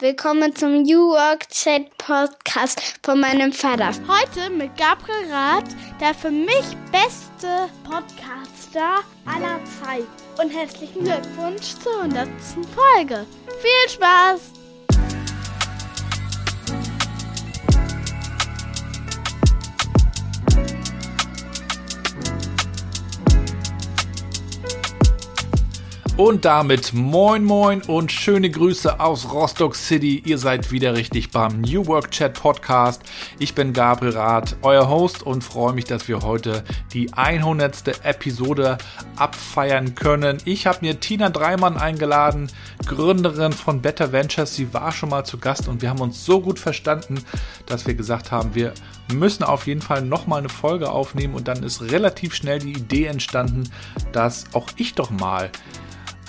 Willkommen zum New Work Chat Podcast von meinem Vater. Heute mit Gabriel Rath, der für mich beste Podcaster aller Zeit. Und herzlichen Glückwunsch zur 100. Folge. Viel Spaß! Und damit moin moin und schöne Grüße aus Rostock City. Ihr seid wieder richtig beim New Work Chat Podcast. Ich bin Gabriel Rath, euer Host und freue mich, dass wir heute die 100. Episode abfeiern können. Ich habe mir Tina Dreimann eingeladen, Gründerin von Better Ventures. Sie war schon mal zu Gast und wir haben uns so gut verstanden, dass wir gesagt haben, wir müssen auf jeden Fall nochmal eine Folge aufnehmen und dann ist relativ schnell die Idee entstanden, dass auch ich doch mal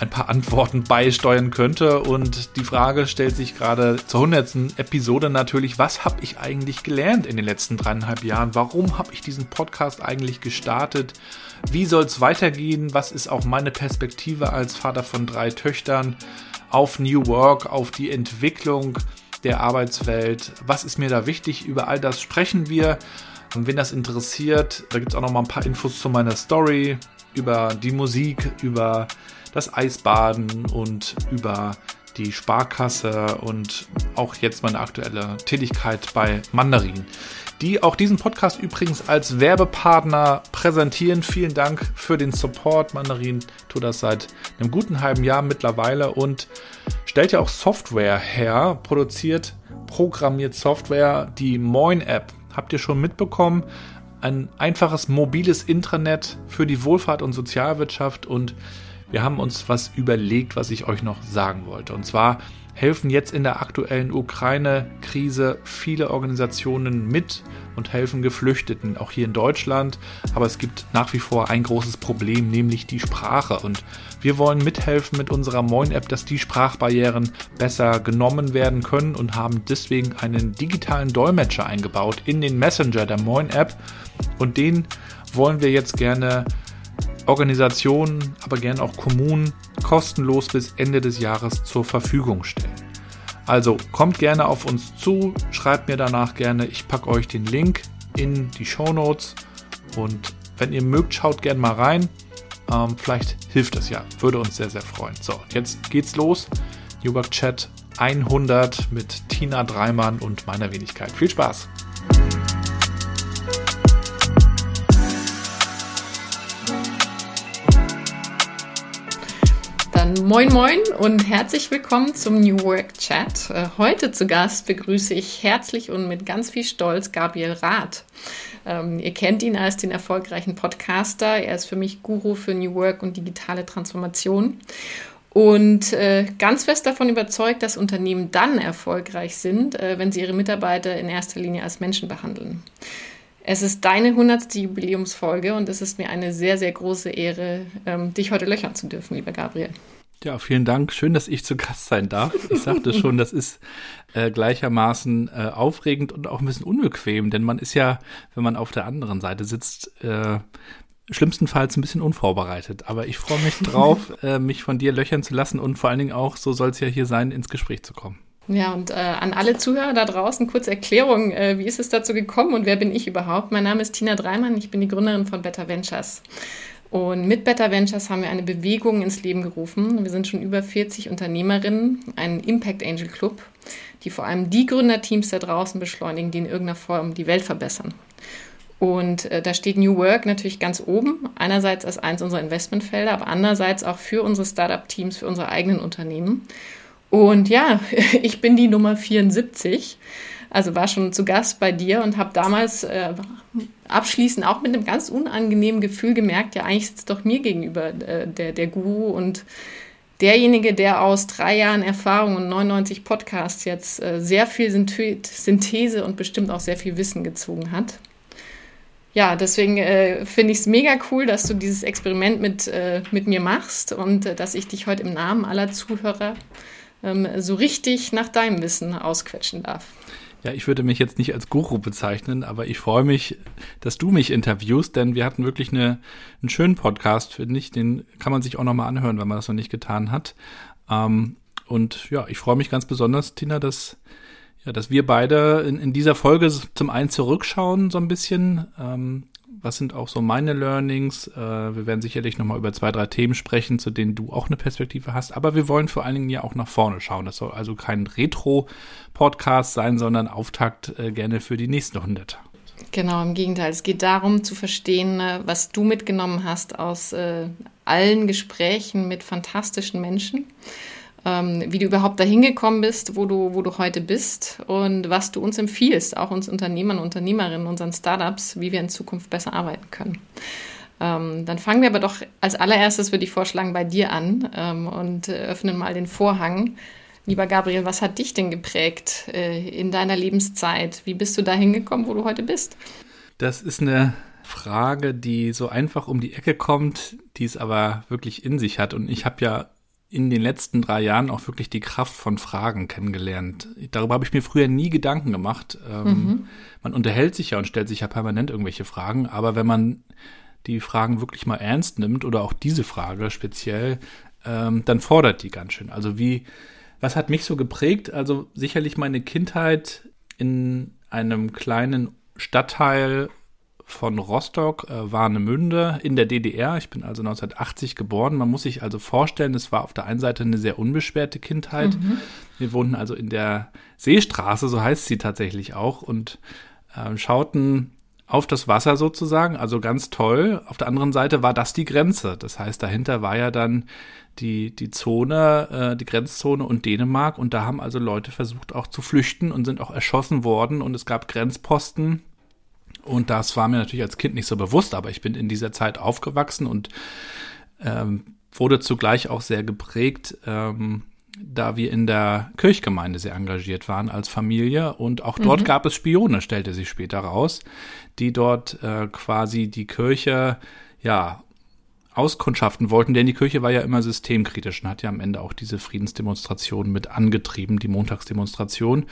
ein paar Antworten beisteuern könnte. Und die Frage stellt sich gerade zur hundertsten Episode natürlich, was habe ich eigentlich gelernt in den letzten dreieinhalb Jahren? Warum habe ich diesen Podcast eigentlich gestartet? Wie soll es weitergehen? Was ist auch meine Perspektive als Vater von drei Töchtern auf New Work, auf die Entwicklung der Arbeitswelt? Was ist mir da wichtig? Über all das sprechen wir. Und wenn das interessiert, da gibt es auch noch mal ein paar Infos zu meiner Story, über die Musik, über das Eisbaden und über die Sparkasse und auch jetzt meine aktuelle Tätigkeit bei Mandarin, die auch diesen Podcast übrigens als Werbepartner präsentieren. Vielen Dank für den Support. Mandarin tut das seit einem guten halben Jahr mittlerweile und stellt ja auch Software her, produziert, programmiert Software, die Moin App. Habt ihr schon mitbekommen? Ein einfaches mobiles Intranet für die Wohlfahrt und Sozialwirtschaft und wir haben uns was überlegt, was ich euch noch sagen wollte. Und zwar helfen jetzt in der aktuellen Ukraine-Krise viele Organisationen mit und helfen Geflüchteten, auch hier in Deutschland. Aber es gibt nach wie vor ein großes Problem, nämlich die Sprache. Und wir wollen mithelfen mit unserer Moin-App, dass die Sprachbarrieren besser genommen werden können und haben deswegen einen digitalen Dolmetscher eingebaut in den Messenger der Moin-App. Und den wollen wir jetzt gerne Organisationen, aber gern auch Kommunen kostenlos bis Ende des Jahres zur Verfügung stellen. Also kommt gerne auf uns zu, schreibt mir danach gerne, ich packe euch den Link in die Show Notes und wenn ihr mögt, schaut gerne mal rein. Ähm, vielleicht hilft das ja, würde uns sehr, sehr freuen. So, jetzt geht's los. Newberg Chat 100 mit Tina Dreimann und meiner Wenigkeit. Viel Spaß! Moin moin und herzlich willkommen zum New Work Chat. Äh, heute zu Gast begrüße ich herzlich und mit ganz viel Stolz Gabriel Rath. Ähm, ihr kennt ihn als den erfolgreichen Podcaster. Er ist für mich Guru für New Work und digitale Transformation. Und äh, ganz fest davon überzeugt, dass Unternehmen dann erfolgreich sind, äh, wenn sie ihre Mitarbeiter in erster Linie als Menschen behandeln. Es ist deine 100. Jubiläumsfolge und es ist mir eine sehr, sehr große Ehre, ähm, dich heute löchern zu dürfen, lieber Gabriel. Ja, vielen Dank. Schön, dass ich zu Gast sein darf. Ich sagte schon, das ist äh, gleichermaßen äh, aufregend und auch ein bisschen unbequem, denn man ist ja, wenn man auf der anderen Seite sitzt, äh, schlimmstenfalls ein bisschen unvorbereitet. Aber ich freue mich drauf, äh, mich von dir löchern zu lassen und vor allen Dingen auch, so soll es ja hier sein, ins Gespräch zu kommen. Ja, und äh, an alle Zuhörer da draußen kurze Erklärung, äh, wie ist es dazu gekommen und wer bin ich überhaupt? Mein Name ist Tina Dreimann, ich bin die Gründerin von Better Ventures. Und mit Better Ventures haben wir eine Bewegung ins Leben gerufen. Wir sind schon über 40 Unternehmerinnen, ein Impact Angel Club, die vor allem die Gründerteams da draußen beschleunigen, die in irgendeiner Form die Welt verbessern. Und äh, da steht New Work natürlich ganz oben, einerseits als eins unserer Investmentfelder, aber andererseits auch für unsere Startup-Teams, für unsere eigenen Unternehmen. Und ja, ich bin die Nummer 74. Also war schon zu Gast bei dir und habe damals äh, abschließend auch mit einem ganz unangenehmen Gefühl gemerkt, ja, eigentlich sitzt doch mir gegenüber äh, der, der Guru und derjenige, der aus drei Jahren Erfahrung und 99 Podcasts jetzt äh, sehr viel Synthese und bestimmt auch sehr viel Wissen gezogen hat. Ja, deswegen äh, finde ich es mega cool, dass du dieses Experiment mit, äh, mit mir machst und äh, dass ich dich heute im Namen aller Zuhörer ähm, so richtig nach deinem Wissen ausquetschen darf. Ja, ich würde mich jetzt nicht als Guru bezeichnen, aber ich freue mich, dass du mich interviewst, denn wir hatten wirklich eine, einen schönen Podcast, finde ich. Den kann man sich auch nochmal anhören, wenn man das noch nicht getan hat. Ähm, und ja, ich freue mich ganz besonders, Tina, dass, ja, dass wir beide in, in dieser Folge zum einen zurückschauen, so ein bisschen. Ähm, was sind auch so meine Learnings? Äh, wir werden sicherlich nochmal über zwei, drei Themen sprechen, zu denen du auch eine Perspektive hast. Aber wir wollen vor allen Dingen ja auch nach vorne schauen. Das soll also kein Retro-Podcast sein, sondern Auftakt äh, gerne für die nächsten 100. Genau, im Gegenteil. Es geht darum zu verstehen, äh, was du mitgenommen hast aus äh, allen Gesprächen mit fantastischen Menschen ähm, wie du überhaupt dahin gekommen bist, wo du, wo du heute bist und was du uns empfiehlst, auch uns Unternehmern, Unternehmerinnen, unseren Startups, wie wir in Zukunft besser arbeiten können. Ähm, dann fangen wir aber doch als allererstes, würde ich vorschlagen, bei dir an ähm, und öffnen mal den Vorhang. Lieber Gabriel, was hat dich denn geprägt äh, in deiner Lebenszeit? Wie bist du da hingekommen, wo du heute bist? Das ist eine Frage, die so einfach um die Ecke kommt, die es aber wirklich in sich hat. Und ich habe ja in den letzten drei Jahren auch wirklich die Kraft von Fragen kennengelernt. Darüber habe ich mir früher nie Gedanken gemacht. Ähm, mhm. Man unterhält sich ja und stellt sich ja permanent irgendwelche Fragen, aber wenn man die Fragen wirklich mal ernst nimmt oder auch diese Frage speziell, ähm, dann fordert die ganz schön. Also wie, was hat mich so geprägt? Also sicherlich meine Kindheit in einem kleinen Stadtteil von Rostock, äh, Warnemünde in der DDR. Ich bin also 1980 geboren. Man muss sich also vorstellen, es war auf der einen Seite eine sehr unbeschwerte Kindheit. Mhm. Wir wohnten also in der Seestraße, so heißt sie tatsächlich auch, und äh, schauten auf das Wasser sozusagen, also ganz toll. Auf der anderen Seite war das die Grenze. Das heißt, dahinter war ja dann die, die Zone, äh, die Grenzzone und Dänemark. Und da haben also Leute versucht auch zu flüchten und sind auch erschossen worden. Und es gab Grenzposten und das war mir natürlich als Kind nicht so bewusst, aber ich bin in dieser Zeit aufgewachsen und ähm, wurde zugleich auch sehr geprägt, ähm, da wir in der Kirchgemeinde sehr engagiert waren als Familie. Und auch dort mhm. gab es Spione, stellte sich später raus, die dort äh, quasi die Kirche, ja, auskundschaften wollten, denn die Kirche war ja immer systemkritisch und hat ja am Ende auch diese Friedensdemonstration mit angetrieben, die Montagsdemonstration.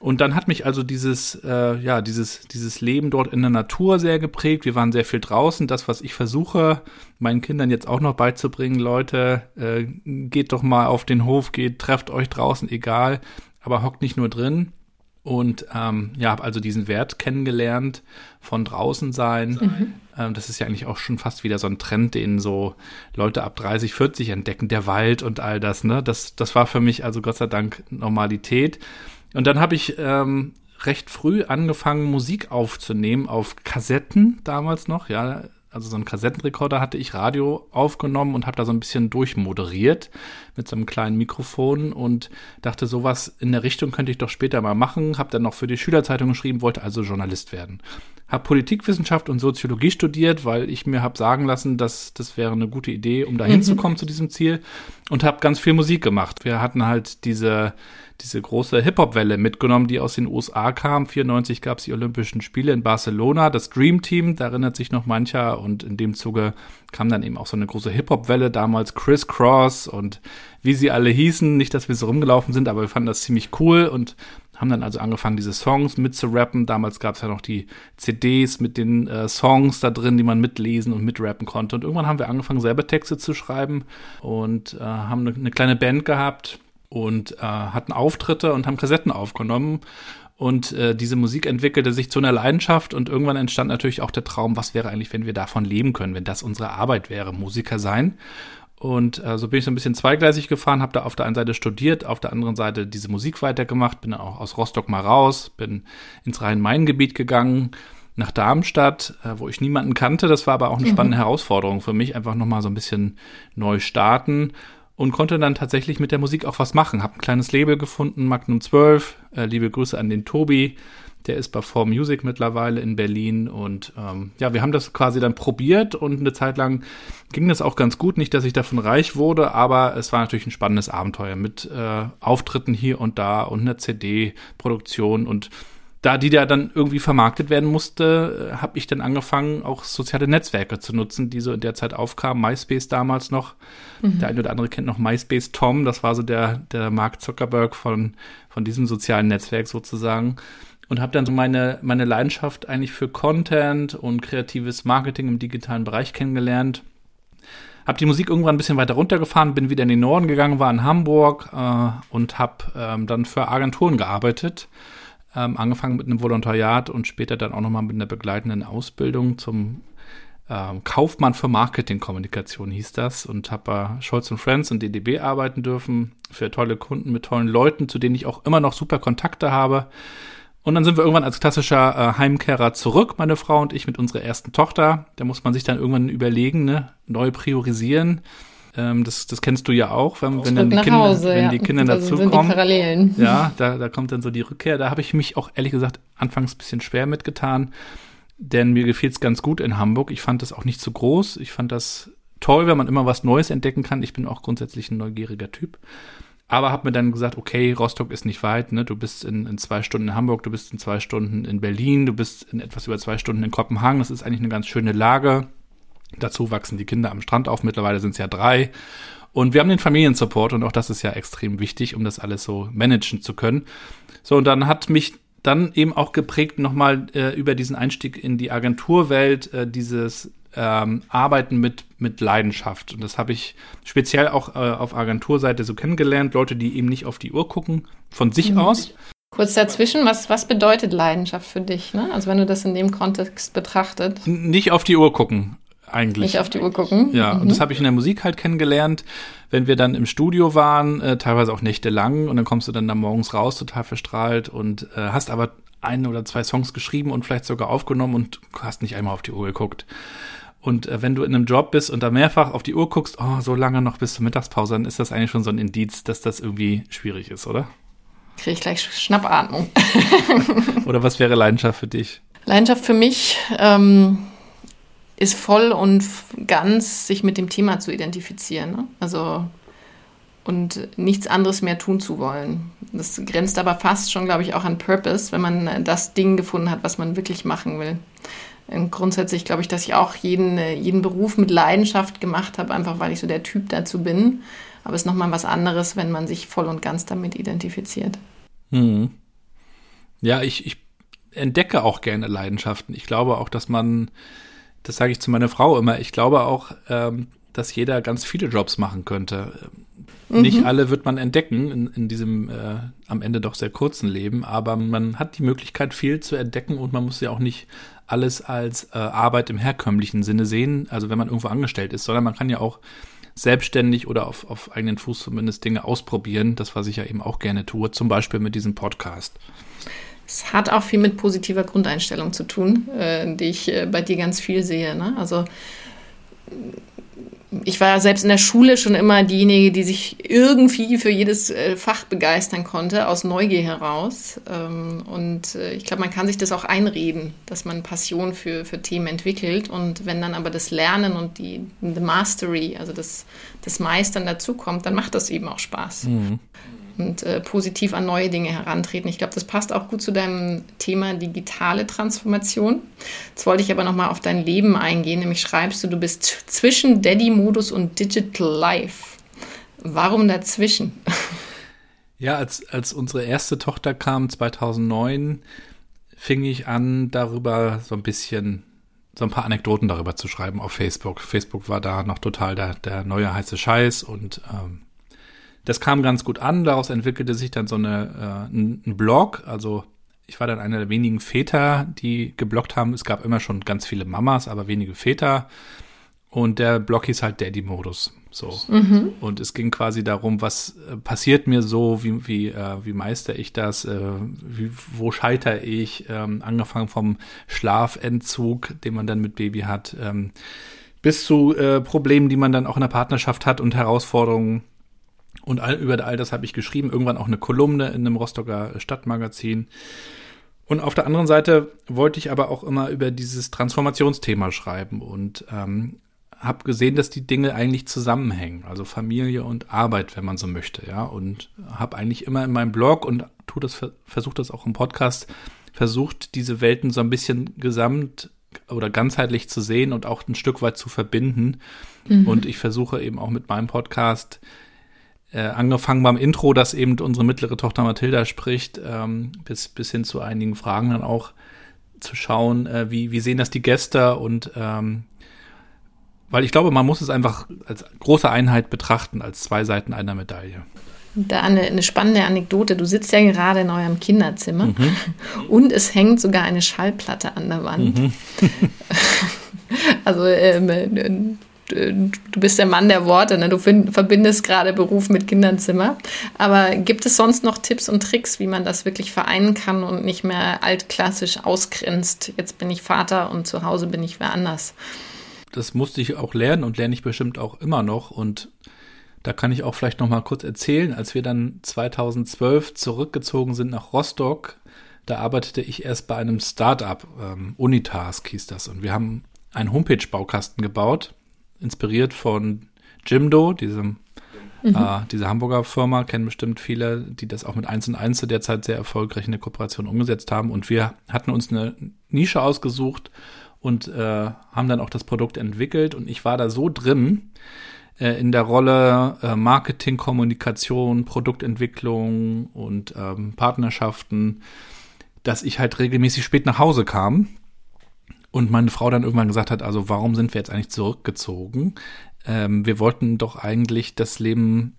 Und dann hat mich also dieses, äh, ja, dieses, dieses Leben dort in der Natur sehr geprägt. Wir waren sehr viel draußen. Das, was ich versuche, meinen Kindern jetzt auch noch beizubringen, Leute, äh, geht doch mal auf den Hof, geht, trefft euch draußen, egal, aber hockt nicht nur drin. Und ähm, ja, habe also diesen Wert kennengelernt von draußen sein. Mhm. Ähm, das ist ja eigentlich auch schon fast wieder so ein Trend, den so Leute ab 30, 40 entdecken, der Wald und all das. Ne, das, das war für mich also Gott sei Dank Normalität. Und dann habe ich ähm, recht früh angefangen, Musik aufzunehmen auf Kassetten damals noch, ja. Also so einen Kassettenrekorder hatte ich Radio aufgenommen und habe da so ein bisschen durchmoderiert mit so einem kleinen Mikrofon und dachte, sowas in der Richtung könnte ich doch später mal machen. Habe dann noch für die Schülerzeitung geschrieben, wollte also Journalist werden. Habe Politikwissenschaft und Soziologie studiert, weil ich mir habe sagen lassen, dass das wäre eine gute Idee, um da hinzukommen mhm. zu diesem Ziel und habe ganz viel Musik gemacht. Wir hatten halt diese diese große Hip-Hop-Welle mitgenommen, die aus den USA kam. 94 gab es die Olympischen Spiele in Barcelona, das Dream Team, da erinnert sich noch mancher. Und in dem Zuge kam dann eben auch so eine große Hip-Hop-Welle, damals Chris Cross und wie sie alle hießen. Nicht, dass wir so rumgelaufen sind, aber wir fanden das ziemlich cool und haben dann also angefangen, diese Songs mitzurappen. Damals gab es ja noch die CDs mit den äh, Songs da drin, die man mitlesen und mitrappen konnte. Und irgendwann haben wir angefangen, selber Texte zu schreiben und äh, haben eine, eine kleine Band gehabt und äh, hatten Auftritte und haben Kassetten aufgenommen. Und äh, diese Musik entwickelte sich zu einer Leidenschaft und irgendwann entstand natürlich auch der Traum, was wäre eigentlich, wenn wir davon leben können, wenn das unsere Arbeit wäre, Musiker sein. Und äh, so bin ich so ein bisschen zweigleisig gefahren, habe da auf der einen Seite studiert, auf der anderen Seite diese Musik weitergemacht, bin dann auch aus Rostock mal raus, bin ins Rhein-Main-Gebiet gegangen, nach Darmstadt, äh, wo ich niemanden kannte. Das war aber auch eine mhm. spannende Herausforderung für mich, einfach nochmal so ein bisschen neu starten und konnte dann tatsächlich mit der Musik auch was machen. Hab ein kleines Label gefunden, Magnum 12. Äh, liebe Grüße an den Tobi. Der ist bei 4 Music mittlerweile in Berlin. Und ähm, ja, wir haben das quasi dann probiert und eine Zeit lang ging das auch ganz gut. Nicht, dass ich davon reich wurde, aber es war natürlich ein spannendes Abenteuer mit äh, Auftritten hier und da und einer CD-Produktion und da die da dann irgendwie vermarktet werden musste, äh, habe ich dann angefangen, auch soziale Netzwerke zu nutzen, die so in der Zeit aufkamen. MySpace damals noch. Mhm. Der eine oder andere kennt noch MySpace Tom. Das war so der, der Mark Zuckerberg von, von diesem sozialen Netzwerk sozusagen. Und habe dann so meine, meine Leidenschaft eigentlich für Content und kreatives Marketing im digitalen Bereich kennengelernt. Habe die Musik irgendwann ein bisschen weiter runtergefahren, bin wieder in den Norden gegangen, war in Hamburg äh, und habe ähm, dann für Agenturen gearbeitet. Ähm, angefangen mit einem Volontariat und später dann auch nochmal mit einer begleitenden Ausbildung zum ähm, Kaufmann für Marketingkommunikation hieß das und habe bei Scholz Friends und DDB arbeiten dürfen für tolle Kunden mit tollen Leuten, zu denen ich auch immer noch super Kontakte habe. Und dann sind wir irgendwann als klassischer äh, Heimkehrer zurück, meine Frau und ich, mit unserer ersten Tochter. Da muss man sich dann irgendwann überlegen, ne, neu priorisieren. Ähm, das, das kennst du ja auch, wenn, wenn dann die Kinder, Hause, wenn ja. die Kinder also dazukommen. Ja, da, da kommt dann so die Rückkehr. Da habe ich mich auch ehrlich gesagt anfangs ein bisschen schwer mitgetan, denn mir gefiel es ganz gut in Hamburg. Ich fand das auch nicht zu groß. Ich fand das toll, wenn man immer was Neues entdecken kann. Ich bin auch grundsätzlich ein neugieriger Typ. Aber habe mir dann gesagt, okay, Rostock ist nicht weit, ne? Du bist in, in zwei Stunden in Hamburg, du bist in zwei Stunden in Berlin, du bist in etwas über zwei Stunden in Kopenhagen. Das ist eigentlich eine ganz schöne Lage. Dazu wachsen die Kinder am Strand auf. Mittlerweile sind es ja drei. Und wir haben den Familiensupport und auch das ist ja extrem wichtig, um das alles so managen zu können. So, und dann hat mich dann eben auch geprägt nochmal äh, über diesen Einstieg in die Agenturwelt, äh, dieses ähm, Arbeiten mit, mit Leidenschaft. Und das habe ich speziell auch äh, auf Agenturseite so kennengelernt. Leute, die eben nicht auf die Uhr gucken, von sich mhm. aus. Kurz dazwischen, was, was bedeutet Leidenschaft für dich? Ne? Also wenn du das in dem Kontext betrachtet. Nicht auf die Uhr gucken, eigentlich. Nicht auf die Uhr gucken. Ja, mhm. und das habe ich in der Musik halt kennengelernt. Wenn wir dann im Studio waren, äh, teilweise auch nächtelang, und dann kommst du dann da morgens raus, total verstrahlt und äh, hast aber ein oder zwei Songs geschrieben und vielleicht sogar aufgenommen und hast nicht einmal auf die Uhr geguckt. Und äh, wenn du in einem Job bist und da mehrfach auf die Uhr guckst, oh, so lange noch bis zur Mittagspause, dann ist das eigentlich schon so ein Indiz, dass das irgendwie schwierig ist, oder? Kriege ich gleich Schnappatmung. oder was wäre Leidenschaft für dich? Leidenschaft für mich ähm, ist voll und ganz, sich mit dem Thema zu identifizieren. Ne? Also und nichts anderes mehr tun zu wollen. Das grenzt aber fast schon, glaube ich, auch an Purpose, wenn man das Ding gefunden hat, was man wirklich machen will. Und grundsätzlich glaube ich, dass ich auch jeden, jeden Beruf mit Leidenschaft gemacht habe, einfach weil ich so der Typ dazu bin. Aber es ist nochmal was anderes, wenn man sich voll und ganz damit identifiziert. Hm. Ja, ich, ich entdecke auch gerne Leidenschaften. Ich glaube auch, dass man, das sage ich zu meiner Frau immer, ich glaube auch, ähm, dass jeder ganz viele Jobs machen könnte. Mhm. Nicht alle wird man entdecken in, in diesem äh, am Ende doch sehr kurzen Leben, aber man hat die Möglichkeit, viel zu entdecken und man muss ja auch nicht alles als äh, Arbeit im herkömmlichen Sinne sehen, also wenn man irgendwo angestellt ist, sondern man kann ja auch selbstständig oder auf, auf eigenen Fuß zumindest Dinge ausprobieren, das was ich ja eben auch gerne tue, zum Beispiel mit diesem Podcast. Es hat auch viel mit positiver Grundeinstellung zu tun, äh, die ich äh, bei dir ganz viel sehe. Ne? Also ich war selbst in der Schule schon immer diejenige, die sich irgendwie für jedes äh, Fach begeistern konnte, aus Neugier heraus. Ähm, und äh, ich glaube, man kann sich das auch einreden, dass man Passion für, für Themen entwickelt. Und wenn dann aber das Lernen und die the Mastery, also das, das Meistern dazukommt, dann macht das eben auch Spaß. Mhm und äh, positiv an neue Dinge herantreten. Ich glaube, das passt auch gut zu deinem Thema digitale Transformation. Jetzt wollte ich aber nochmal auf dein Leben eingehen, nämlich schreibst du, du bist zwischen Daddy-Modus und Digital Life. Warum dazwischen? Ja, als, als unsere erste Tochter kam 2009, fing ich an, darüber so ein bisschen so ein paar Anekdoten darüber zu schreiben auf Facebook. Facebook war da noch total der, der neue heiße Scheiß und ähm, das kam ganz gut an. Daraus entwickelte sich dann so eine, äh, ein, ein Blog. Also ich war dann einer der wenigen Väter, die geblockt haben. Es gab immer schon ganz viele Mamas, aber wenige Väter. Und der Blog hieß halt Daddy-Modus. So. Mhm. Und es ging quasi darum, was äh, passiert mir so, wie, wie, äh, wie meister ich das, äh, wie, wo scheiter ich, ähm, angefangen vom Schlafentzug, den man dann mit Baby hat, ähm, bis zu äh, Problemen, die man dann auch in der Partnerschaft hat und Herausforderungen. Und all, über all das habe ich geschrieben, irgendwann auch eine Kolumne in einem Rostocker Stadtmagazin. Und auf der anderen Seite wollte ich aber auch immer über dieses Transformationsthema schreiben und ähm, habe gesehen, dass die Dinge eigentlich zusammenhängen, also Familie und Arbeit, wenn man so möchte, ja. Und habe eigentlich immer in meinem Blog und tu das, versuche das auch im Podcast, versucht, diese Welten so ein bisschen gesamt oder ganzheitlich zu sehen und auch ein Stück weit zu verbinden. Mhm. Und ich versuche eben auch mit meinem Podcast äh, angefangen beim Intro, dass eben unsere mittlere Tochter Mathilda spricht, ähm, bis, bis hin zu einigen Fragen dann auch zu schauen, äh, wie, wie sehen das die Gäste und ähm, weil ich glaube, man muss es einfach als große Einheit betrachten, als zwei Seiten einer Medaille. Da eine, eine spannende Anekdote. Du sitzt ja gerade in eurem Kinderzimmer mhm. und es hängt sogar eine Schallplatte an der Wand. Mhm. also ähm, du bist der Mann der Worte, ne? du find, verbindest gerade Beruf mit Kinderzimmer. Aber gibt es sonst noch Tipps und Tricks, wie man das wirklich vereinen kann und nicht mehr altklassisch ausgrenzt? Jetzt bin ich Vater und zu Hause bin ich wer anders. Das musste ich auch lernen und lerne ich bestimmt auch immer noch. Und da kann ich auch vielleicht noch mal kurz erzählen, als wir dann 2012 zurückgezogen sind nach Rostock, da arbeitete ich erst bei einem Startup, ähm, Unitask hieß das. Und wir haben einen Homepage-Baukasten gebaut inspiriert von Jimdo, diesem Mhm. Äh, diese Hamburger Firma kennen bestimmt viele, die das auch mit 1 und 1 zu der Zeit sehr erfolgreich in der Kooperation umgesetzt haben. Und wir hatten uns eine Nische ausgesucht und äh, haben dann auch das Produkt entwickelt. Und ich war da so drin äh, in der Rolle äh, Marketing, Kommunikation, Produktentwicklung und ähm, Partnerschaften, dass ich halt regelmäßig spät nach Hause kam und meine Frau dann irgendwann gesagt hat, also warum sind wir jetzt eigentlich zurückgezogen? Ähm, wir wollten doch eigentlich das Leben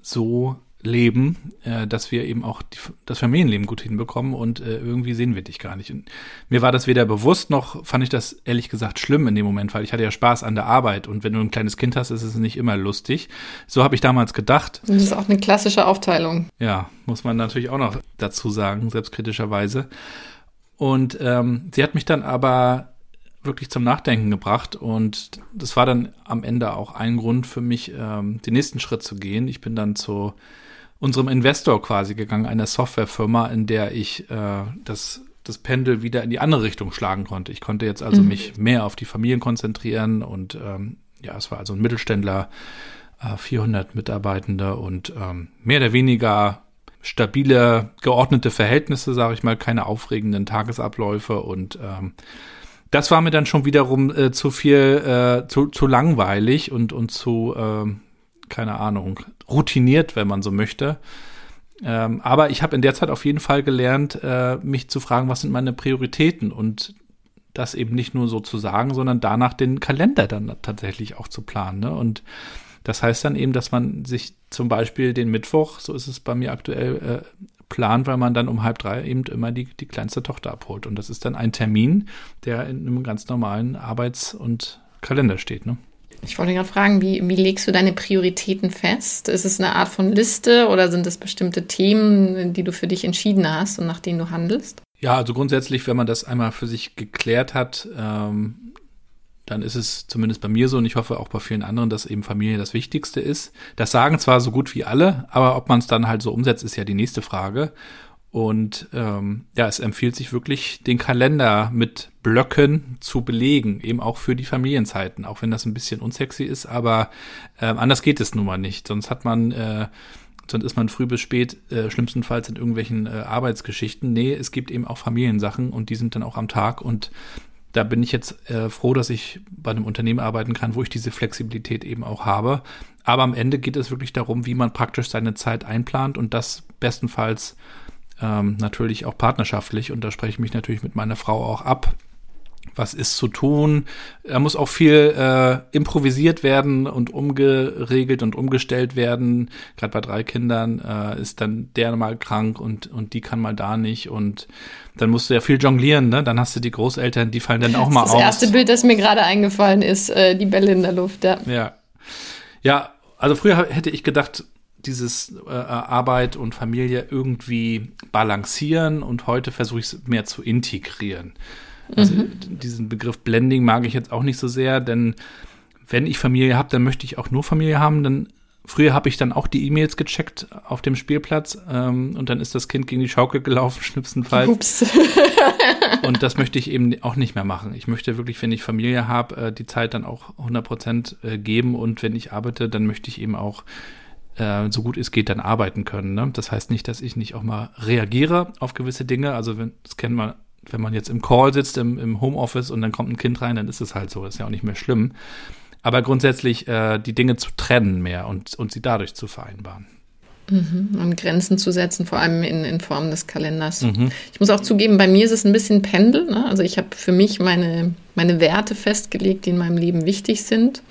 so leben, äh, dass wir eben auch die, das Familienleben gut hinbekommen und äh, irgendwie sehen wir dich gar nicht. Und mir war das weder bewusst noch fand ich das ehrlich gesagt schlimm in dem Moment, weil ich hatte ja Spaß an der Arbeit und wenn du ein kleines Kind hast, ist es nicht immer lustig. So habe ich damals gedacht. Das ist auch eine klassische Aufteilung. Ja, muss man natürlich auch noch dazu sagen, selbstkritischerweise. Und ähm, sie hat mich dann aber wirklich zum Nachdenken gebracht und das war dann am Ende auch ein Grund für mich, ähm, den nächsten Schritt zu gehen. Ich bin dann zu unserem Investor quasi gegangen, einer Softwarefirma, in der ich äh, das, das Pendel wieder in die andere Richtung schlagen konnte. Ich konnte jetzt also mhm. mich mehr auf die Familien konzentrieren und ähm, ja, es war also ein Mittelständler, äh, 400 Mitarbeitende und ähm, mehr oder weniger stabile, geordnete Verhältnisse, sage ich mal, keine aufregenden Tagesabläufe und ähm, das war mir dann schon wiederum äh, zu viel, äh, zu, zu langweilig und, und zu, äh, keine Ahnung, routiniert, wenn man so möchte. Ähm, aber ich habe in der Zeit auf jeden Fall gelernt, äh, mich zu fragen, was sind meine Prioritäten und das eben nicht nur so zu sagen, sondern danach den Kalender dann tatsächlich auch zu planen. Ne? Und das heißt dann eben, dass man sich zum Beispiel den Mittwoch, so ist es bei mir aktuell, äh, plant, weil man dann um halb drei eben immer die, die kleinste Tochter abholt. Und das ist dann ein Termin, der in einem ganz normalen Arbeits- und Kalender steht. Ne? Ich wollte gerade fragen, wie, wie legst du deine Prioritäten fest? Ist es eine Art von Liste oder sind es bestimmte Themen, die du für dich entschieden hast und nach denen du handelst? Ja, also grundsätzlich, wenn man das einmal für sich geklärt hat, ähm, dann ist es zumindest bei mir so und ich hoffe auch bei vielen anderen, dass eben Familie das Wichtigste ist. Das sagen zwar so gut wie alle, aber ob man es dann halt so umsetzt, ist ja die nächste Frage. Und ähm, ja, es empfiehlt sich wirklich, den Kalender mit Blöcken zu belegen, eben auch für die Familienzeiten, auch wenn das ein bisschen unsexy ist, aber äh, anders geht es nun mal nicht. Sonst hat man, äh, sonst ist man früh bis spät, äh, schlimmstenfalls in irgendwelchen äh, Arbeitsgeschichten. Nee, es gibt eben auch Familiensachen und die sind dann auch am Tag und da bin ich jetzt äh, froh, dass ich bei einem Unternehmen arbeiten kann, wo ich diese Flexibilität eben auch habe. Aber am Ende geht es wirklich darum, wie man praktisch seine Zeit einplant und das bestenfalls ähm, natürlich auch partnerschaftlich. Und da spreche ich mich natürlich mit meiner Frau auch ab, was ist zu tun. Da muss auch viel äh, improvisiert werden und umgeregelt und umgestellt werden. Gerade bei drei Kindern äh, ist dann der mal krank und, und die kann mal da nicht. Und dann musst du ja viel jonglieren, ne? Dann hast du die Großeltern, die fallen dann auch mal das aus. Das erste Bild, das mir gerade eingefallen ist, äh, die Bälle in der Luft, ja. Ja. Ja, also früher hätte ich gedacht, dieses äh, Arbeit und Familie irgendwie balancieren und heute versuche ich es mehr zu integrieren. Also mhm. diesen Begriff Blending mag ich jetzt auch nicht so sehr, denn wenn ich Familie habe, dann möchte ich auch nur Familie haben. Dann früher habe ich dann auch die E-Mails gecheckt auf dem Spielplatz ähm, und dann ist das Kind gegen die Schaukel gelaufen, schnipsenfalls. Ups. und das möchte ich eben auch nicht mehr machen. Ich möchte wirklich, wenn ich Familie habe, äh, die Zeit dann auch 100 Prozent äh, geben und wenn ich arbeite, dann möchte ich eben auch äh, so gut es geht, dann arbeiten können. Ne? Das heißt nicht, dass ich nicht auch mal reagiere auf gewisse Dinge. Also wenn, das kennen wir wenn man jetzt im Call sitzt, im, im Homeoffice und dann kommt ein Kind rein, dann ist es halt so, ist ja auch nicht mehr schlimm. Aber grundsätzlich äh, die Dinge zu trennen mehr und, und sie dadurch zu vereinbaren. Mhm, und Grenzen zu setzen, vor allem in, in Form des Kalenders. Mhm. Ich muss auch zugeben, bei mir ist es ein bisschen Pendel. Ne? Also ich habe für mich meine, meine Werte festgelegt, die in meinem Leben wichtig sind.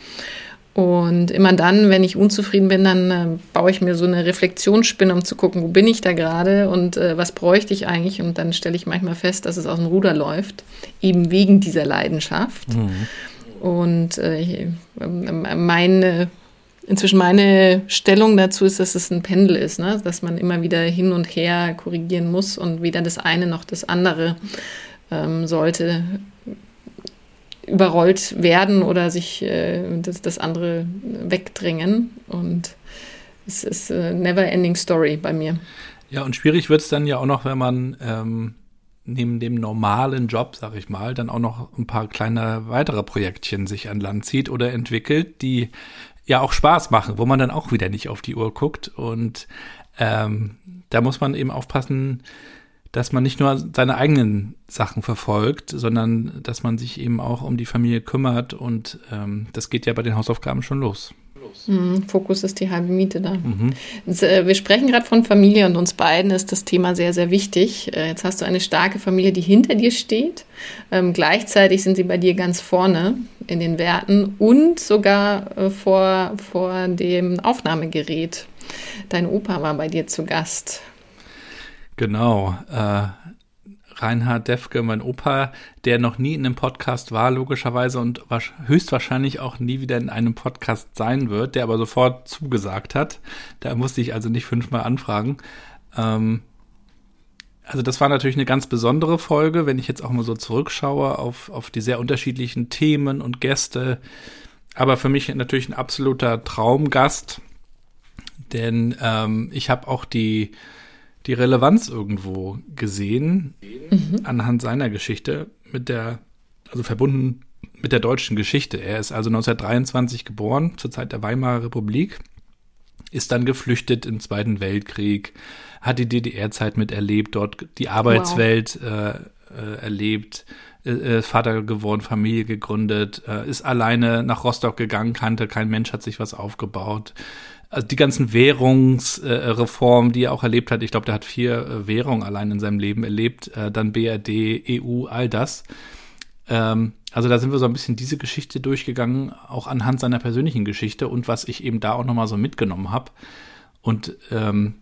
Und immer dann, wenn ich unzufrieden bin, dann äh, baue ich mir so eine Reflexionsspinne, um zu gucken, wo bin ich da gerade und äh, was bräuchte ich eigentlich. Und dann stelle ich manchmal fest, dass es aus dem Ruder läuft, eben wegen dieser Leidenschaft. Mhm. Und äh, ich, äh, meine, inzwischen meine Stellung dazu ist, dass es ein Pendel ist, ne? dass man immer wieder hin und her korrigieren muss und weder das eine noch das andere ähm, sollte überrollt werden oder sich äh, das, das andere wegdrängen. Und es ist eine never ending story bei mir. Ja, und schwierig wird es dann ja auch noch, wenn man ähm, neben dem normalen Job, sag ich mal, dann auch noch ein paar kleine weitere Projektchen sich an Land zieht oder entwickelt, die ja auch Spaß machen, wo man dann auch wieder nicht auf die Uhr guckt. Und ähm, da muss man eben aufpassen, dass man nicht nur seine eigenen Sachen verfolgt, sondern dass man sich eben auch um die Familie kümmert. Und ähm, das geht ja bei den Hausaufgaben schon los. Mhm, Fokus ist die halbe Miete da. Mhm. Äh, wir sprechen gerade von Familie und uns beiden ist das Thema sehr, sehr wichtig. Äh, jetzt hast du eine starke Familie, die hinter dir steht. Ähm, gleichzeitig sind sie bei dir ganz vorne in den Werten und sogar äh, vor, vor dem Aufnahmegerät. Dein Opa war bei dir zu Gast. Genau. Äh, Reinhard Defke, mein Opa, der noch nie in einem Podcast war, logischerweise, und höchstwahrscheinlich auch nie wieder in einem Podcast sein wird, der aber sofort zugesagt hat. Da musste ich also nicht fünfmal anfragen. Ähm, also das war natürlich eine ganz besondere Folge, wenn ich jetzt auch mal so zurückschaue auf, auf die sehr unterschiedlichen Themen und Gäste. Aber für mich natürlich ein absoluter Traumgast, denn ähm, ich habe auch die die Relevanz irgendwo gesehen mhm. anhand seiner Geschichte mit der, also verbunden mit der deutschen Geschichte. Er ist also 1923 geboren, zur Zeit der Weimarer Republik, ist dann geflüchtet im Zweiten Weltkrieg, hat die DDR-Zeit miterlebt, dort die Arbeitswelt wow. äh, äh, erlebt, äh, äh, Vater geworden, Familie gegründet, äh, ist alleine nach Rostock gegangen, kannte, kein Mensch hat sich was aufgebaut, also die ganzen Währungsreformen, äh, die er auch erlebt hat, ich glaube, der hat vier äh, Währungen allein in seinem Leben erlebt, äh, dann BRD, EU, all das. Ähm, also da sind wir so ein bisschen diese Geschichte durchgegangen, auch anhand seiner persönlichen Geschichte und was ich eben da auch nochmal so mitgenommen habe. Und ähm,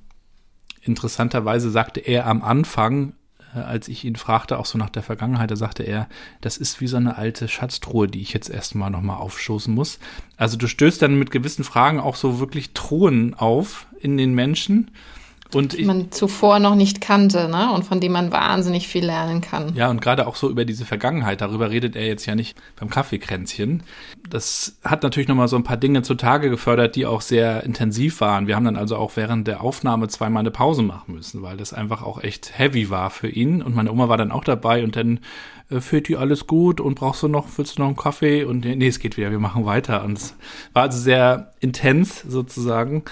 interessanterweise sagte er am Anfang, als ich ihn fragte, auch so nach der Vergangenheit, da sagte er, das ist wie so eine alte Schatztruhe, die ich jetzt erstmal nochmal aufstoßen muss. Also du stößt dann mit gewissen Fragen auch so wirklich Truhen auf in den Menschen und die man zuvor noch nicht kannte, ne? Und von dem man wahnsinnig viel lernen kann. Ja, und gerade auch so über diese Vergangenheit, darüber redet er jetzt ja nicht beim Kaffeekränzchen. Das hat natürlich nochmal so ein paar Dinge zutage gefördert, die auch sehr intensiv waren. Wir haben dann also auch während der Aufnahme zweimal eine Pause machen müssen, weil das einfach auch echt heavy war für ihn. Und meine Oma war dann auch dabei und dann äh, fühlt die alles gut und brauchst du noch, willst du noch einen Kaffee? Und nee, es geht wieder, wir machen weiter. Und es war also sehr intens sozusagen.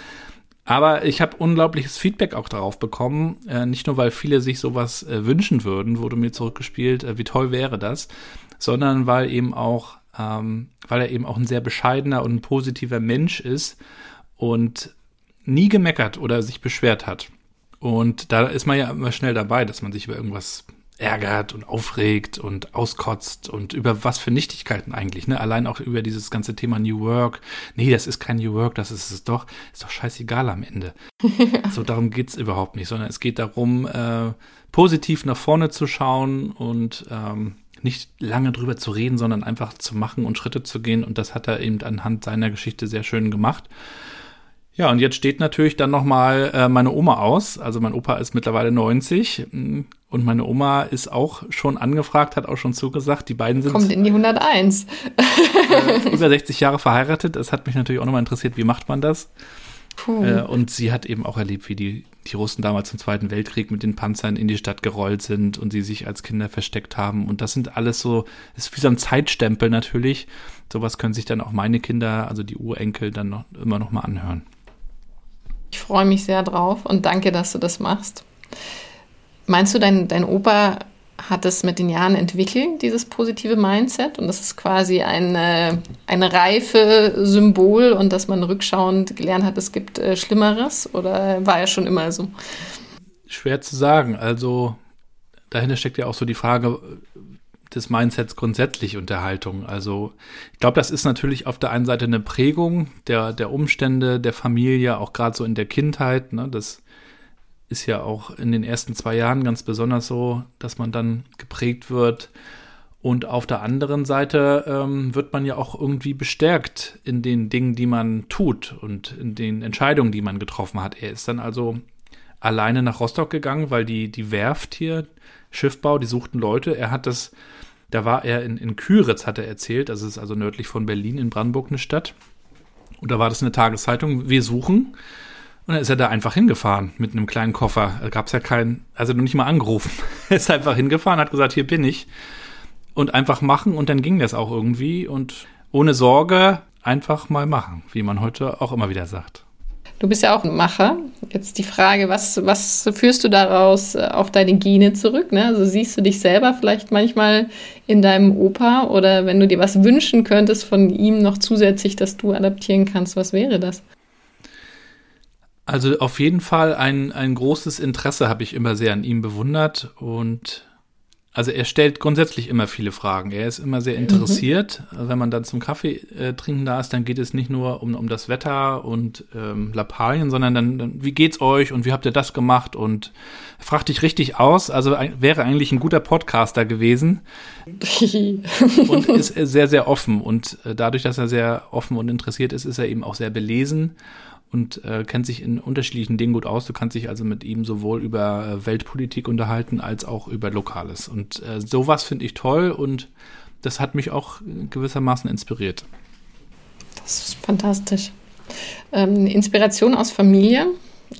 Aber ich habe unglaubliches Feedback auch darauf bekommen. Äh, nicht nur, weil viele sich sowas äh, wünschen würden, wurde mir zurückgespielt, äh, wie toll wäre das, sondern weil eben auch, ähm, weil er eben auch ein sehr bescheidener und ein positiver Mensch ist und nie gemeckert oder sich beschwert hat. Und da ist man ja immer schnell dabei, dass man sich über irgendwas ärgert und aufregt und auskotzt und über was für Nichtigkeiten eigentlich, ne? Allein auch über dieses ganze Thema New Work. Nee, das ist kein New Work, das ist es doch, ist doch scheißegal am Ende. so darum geht's überhaupt nicht, sondern es geht darum, äh, positiv nach vorne zu schauen und ähm, nicht lange drüber zu reden, sondern einfach zu machen und Schritte zu gehen. Und das hat er eben anhand seiner Geschichte sehr schön gemacht. Ja, und jetzt steht natürlich dann nochmal äh, meine Oma aus. Also mein Opa ist mittlerweile 90 mm, und meine Oma ist auch schon angefragt, hat auch schon zugesagt. Die beiden sind. Kommt in die 101. äh, über 60 Jahre verheiratet. Es hat mich natürlich auch nochmal interessiert, wie macht man das? Äh, und sie hat eben auch erlebt, wie die, die Russen damals im Zweiten Weltkrieg mit den Panzern in die Stadt gerollt sind und sie sich als Kinder versteckt haben. Und das sind alles so, ist wie so ein Zeitstempel natürlich. Sowas können sich dann auch meine Kinder, also die Urenkel, dann noch, immer noch mal anhören. Ich freue mich sehr drauf und danke, dass du das machst. Meinst du, dein, dein Opa hat es mit den Jahren entwickelt, dieses positive Mindset. Und das ist quasi eine, eine reife Symbol und dass man rückschauend gelernt hat, es gibt äh, Schlimmeres oder war ja schon immer so? Schwer zu sagen. Also dahinter steckt ja auch so die Frage des Mindsets grundsätzlich und der Haltung. Also ich glaube, das ist natürlich auf der einen Seite eine Prägung der, der Umstände, der Familie, auch gerade so in der Kindheit. Ne? Das ist ja auch in den ersten zwei Jahren ganz besonders so, dass man dann geprägt wird. Und auf der anderen Seite ähm, wird man ja auch irgendwie bestärkt in den Dingen, die man tut und in den Entscheidungen, die man getroffen hat. Er ist dann also alleine nach Rostock gegangen, weil die, die Werft hier, Schiffbau, die suchten Leute. Er hat das, da war er in, in Küritz, hat er erzählt, das ist also nördlich von Berlin in Brandenburg eine Stadt. Und da war das eine Tageszeitung, wir suchen. Und dann ist er da einfach hingefahren mit einem kleinen Koffer. Da gab es ja keinen, also noch nicht mal angerufen. er ist einfach hingefahren, hat gesagt, hier bin ich. Und einfach machen und dann ging das auch irgendwie. Und ohne Sorge einfach mal machen, wie man heute auch immer wieder sagt. Du bist ja auch ein Macher. Jetzt die Frage, was, was führst du daraus äh, auf deine Gene zurück? Ne? Also siehst du dich selber vielleicht manchmal in deinem Opa oder wenn du dir was wünschen könntest von ihm noch zusätzlich, dass du adaptieren kannst, was wäre das? Also auf jeden Fall ein, ein großes Interesse habe ich immer sehr an ihm bewundert und also er stellt grundsätzlich immer viele Fragen. Er ist immer sehr mhm. interessiert. Mhm. Wenn man dann zum Kaffee äh, trinken da ist, dann geht es nicht nur um, um das Wetter und ähm, Lappalien, sondern dann, dann, wie geht's euch und wie habt ihr das gemacht? Und fragt dich richtig aus. Also wäre eigentlich ein guter Podcaster gewesen. und ist sehr, sehr offen. Und äh, dadurch, dass er sehr offen und interessiert ist, ist er eben auch sehr belesen und äh, kennt sich in unterschiedlichen Dingen gut aus. Du kannst dich also mit ihm sowohl über äh, Weltpolitik unterhalten als auch über Lokales. Und äh, sowas finde ich toll und das hat mich auch gewissermaßen inspiriert. Das ist fantastisch. Ähm, Inspiration aus Familie.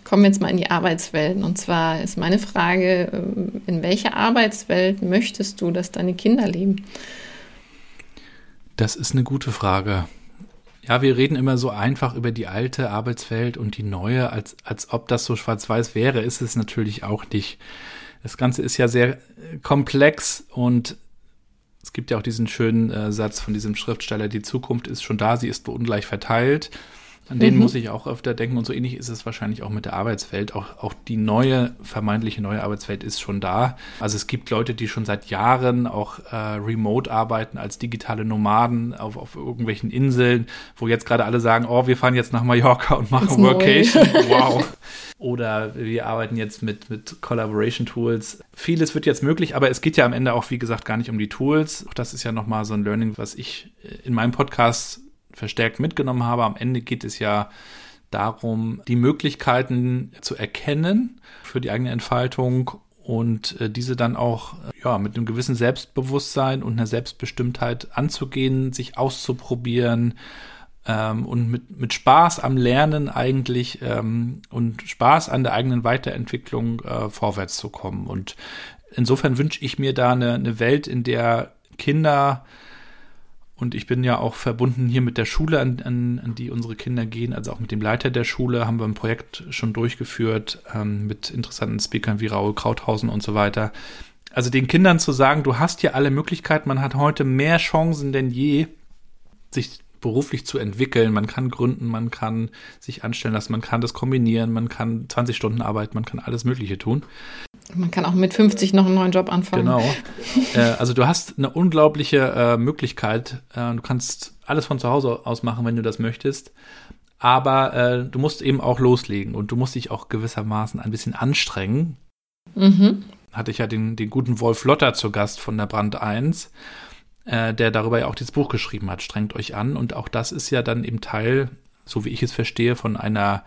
Kommen wir jetzt mal in die Arbeitswelt. Und zwar ist meine Frage, äh, in welcher Arbeitswelt möchtest du, dass deine Kinder leben? Das ist eine gute Frage. Ja, wir reden immer so einfach über die alte Arbeitswelt und die neue, als, als ob das so schwarz-weiß wäre, ist es natürlich auch nicht. Das Ganze ist ja sehr äh, komplex und es gibt ja auch diesen schönen äh, Satz von diesem Schriftsteller, die Zukunft ist schon da, sie ist ungleich verteilt. An denen mhm. muss ich auch öfter denken und so ähnlich ist es wahrscheinlich auch mit der Arbeitswelt. Auch, auch die neue, vermeintliche neue Arbeitswelt ist schon da. Also es gibt Leute, die schon seit Jahren auch äh, remote arbeiten als digitale Nomaden auf, auf irgendwelchen Inseln, wo jetzt gerade alle sagen, oh, wir fahren jetzt nach Mallorca und machen Workation. Wow. Oder wir arbeiten jetzt mit, mit Collaboration Tools. Vieles wird jetzt möglich, aber es geht ja am Ende auch, wie gesagt, gar nicht um die Tools. Auch das ist ja nochmal so ein Learning, was ich in meinem Podcast verstärkt mitgenommen habe. Am Ende geht es ja darum, die Möglichkeiten zu erkennen für die eigene Entfaltung und äh, diese dann auch ja mit einem gewissen Selbstbewusstsein und einer Selbstbestimmtheit anzugehen, sich auszuprobieren ähm, und mit, mit Spaß am Lernen eigentlich ähm, und Spaß an der eigenen Weiterentwicklung äh, vorwärts zu kommen. Und insofern wünsche ich mir da eine, eine Welt, in der Kinder und ich bin ja auch verbunden hier mit der Schule, an, an, an, die unsere Kinder gehen, also auch mit dem Leiter der Schule haben wir ein Projekt schon durchgeführt ähm, mit interessanten Speakern wie Raoul Krauthausen und so weiter. Also den Kindern zu sagen, du hast hier alle Möglichkeiten, man hat heute mehr Chancen denn je, sich beruflich zu entwickeln. Man kann gründen, man kann sich anstellen lassen, man kann das kombinieren, man kann 20 Stunden arbeiten, man kann alles Mögliche tun. Man kann auch mit 50 noch einen neuen Job anfangen. Genau. äh, also du hast eine unglaubliche äh, Möglichkeit. Äh, du kannst alles von zu Hause aus machen, wenn du das möchtest. Aber äh, du musst eben auch loslegen und du musst dich auch gewissermaßen ein bisschen anstrengen. Mhm. Hatte ich ja den, den guten Wolf Lotter zu Gast von der Brand 1, äh, der darüber ja auch dieses Buch geschrieben hat, Strengt euch an. Und auch das ist ja dann eben Teil, so wie ich es verstehe, von einer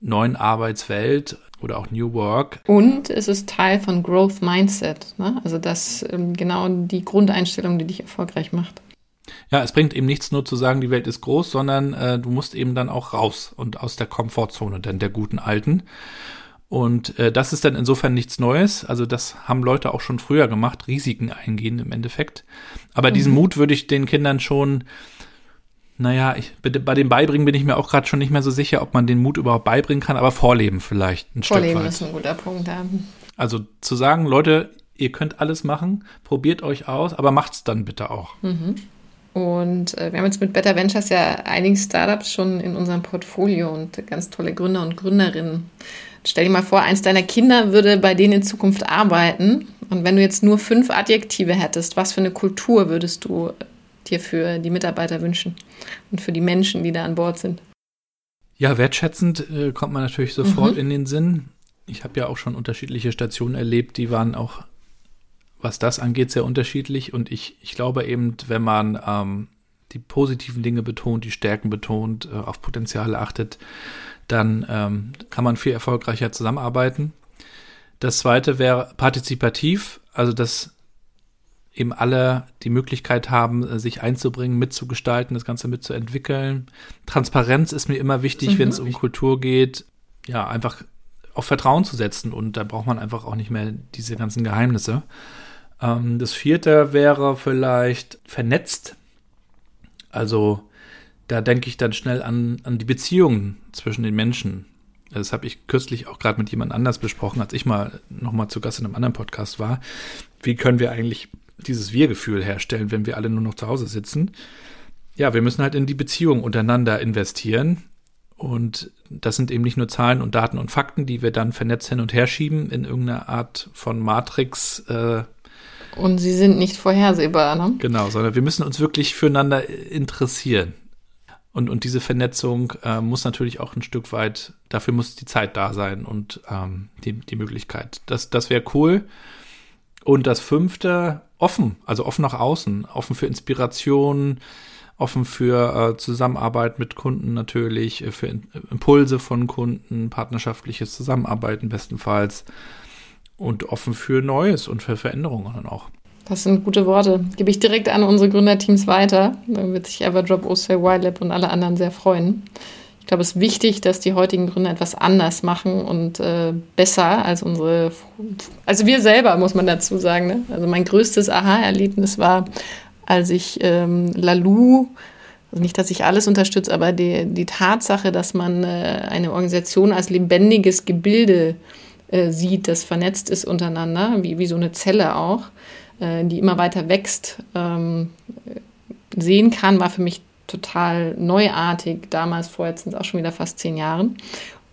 neuen Arbeitswelt oder auch New Work. Und es ist Teil von Growth Mindset. Ne? Also das ähm, genau die Grundeinstellung, die dich erfolgreich macht. Ja, es bringt eben nichts nur zu sagen, die Welt ist groß, sondern äh, du musst eben dann auch raus und aus der Komfortzone, denn der guten alten. Und äh, das ist dann insofern nichts Neues. Also das haben Leute auch schon früher gemacht, Risiken eingehen im Endeffekt. Aber mhm. diesen Mut würde ich den Kindern schon naja, ich, bei dem Beibringen bin ich mir auch gerade schon nicht mehr so sicher, ob man den Mut überhaupt beibringen kann, aber vorleben vielleicht ein vorleben Stück weit. Vorleben ist ein guter Punkt, ja. Also zu sagen, Leute, Ihr könnt alles machen, probiert euch aus, aber macht's dann bitte auch. Mhm. Und äh, wir haben jetzt mit Better Ventures ja einige Startups schon in unserem Portfolio und ganz tolle Gründer und Gründerinnen. Stell dir mal vor, eins deiner Kinder würde bei denen in Zukunft arbeiten. Und wenn du jetzt nur fünf Adjektive hättest, was für eine Kultur würdest du dir für die Mitarbeiter wünschen und für die Menschen, die da an Bord sind? Ja, wertschätzend äh, kommt man natürlich sofort mhm. in den Sinn. Ich habe ja auch schon unterschiedliche Stationen erlebt, die waren auch, was das angeht, sehr unterschiedlich. Und ich, ich glaube eben, wenn man ähm, die positiven Dinge betont, die Stärken betont, äh, auf Potenziale achtet, dann ähm, kann man viel erfolgreicher zusammenarbeiten. Das zweite wäre partizipativ, also dass eben alle die Möglichkeit haben, äh, sich einzubringen, mitzugestalten, das Ganze mitzuentwickeln. Transparenz ist mir immer wichtig, mhm. wenn es um Kultur geht. Ja, einfach auf Vertrauen zu setzen und da braucht man einfach auch nicht mehr diese ganzen Geheimnisse. Ähm, das vierte wäre vielleicht vernetzt. Also da denke ich dann schnell an, an die Beziehungen zwischen den Menschen. Das habe ich kürzlich auch gerade mit jemand anders besprochen, als ich mal nochmal zu Gast in einem anderen Podcast war. Wie können wir eigentlich dieses Wir-Gefühl herstellen, wenn wir alle nur noch zu Hause sitzen? Ja, wir müssen halt in die Beziehung untereinander investieren. Und das sind eben nicht nur Zahlen und Daten und Fakten, die wir dann vernetzt hin und her schieben in irgendeiner Art von Matrix. Äh, und sie sind nicht vorhersehbar, ne? Genau, sondern wir müssen uns wirklich füreinander interessieren. Und, und diese Vernetzung äh, muss natürlich auch ein Stück weit, dafür muss die Zeit da sein und ähm, die, die Möglichkeit. Das, das wäre cool. Und das fünfte, offen, also offen nach außen, offen für Inspiration, offen für äh, Zusammenarbeit mit Kunden natürlich, äh, für In Impulse von Kunden, partnerschaftliches Zusammenarbeiten bestenfalls und offen für Neues und für Veränderungen dann auch. Das sind gute Worte. Gebe ich direkt an unsere Gründerteams weiter. Dann wird sich Everdrop, OCL, YLab und alle anderen sehr freuen. Ich glaube, es ist wichtig, dass die heutigen Gründer etwas anders machen und äh, besser als unsere, also wir selber, muss man dazu sagen. Ne? Also mein größtes Aha-Erlebnis war, als ich ähm, Lalu, also nicht, dass ich alles unterstütze, aber die, die Tatsache, dass man äh, eine Organisation als lebendiges Gebilde äh, sieht, das vernetzt ist untereinander, wie, wie so eine Zelle auch, äh, die immer weiter wächst, ähm, sehen kann, war für mich total neuartig. Damals, vorher sind es auch schon wieder fast zehn Jahren.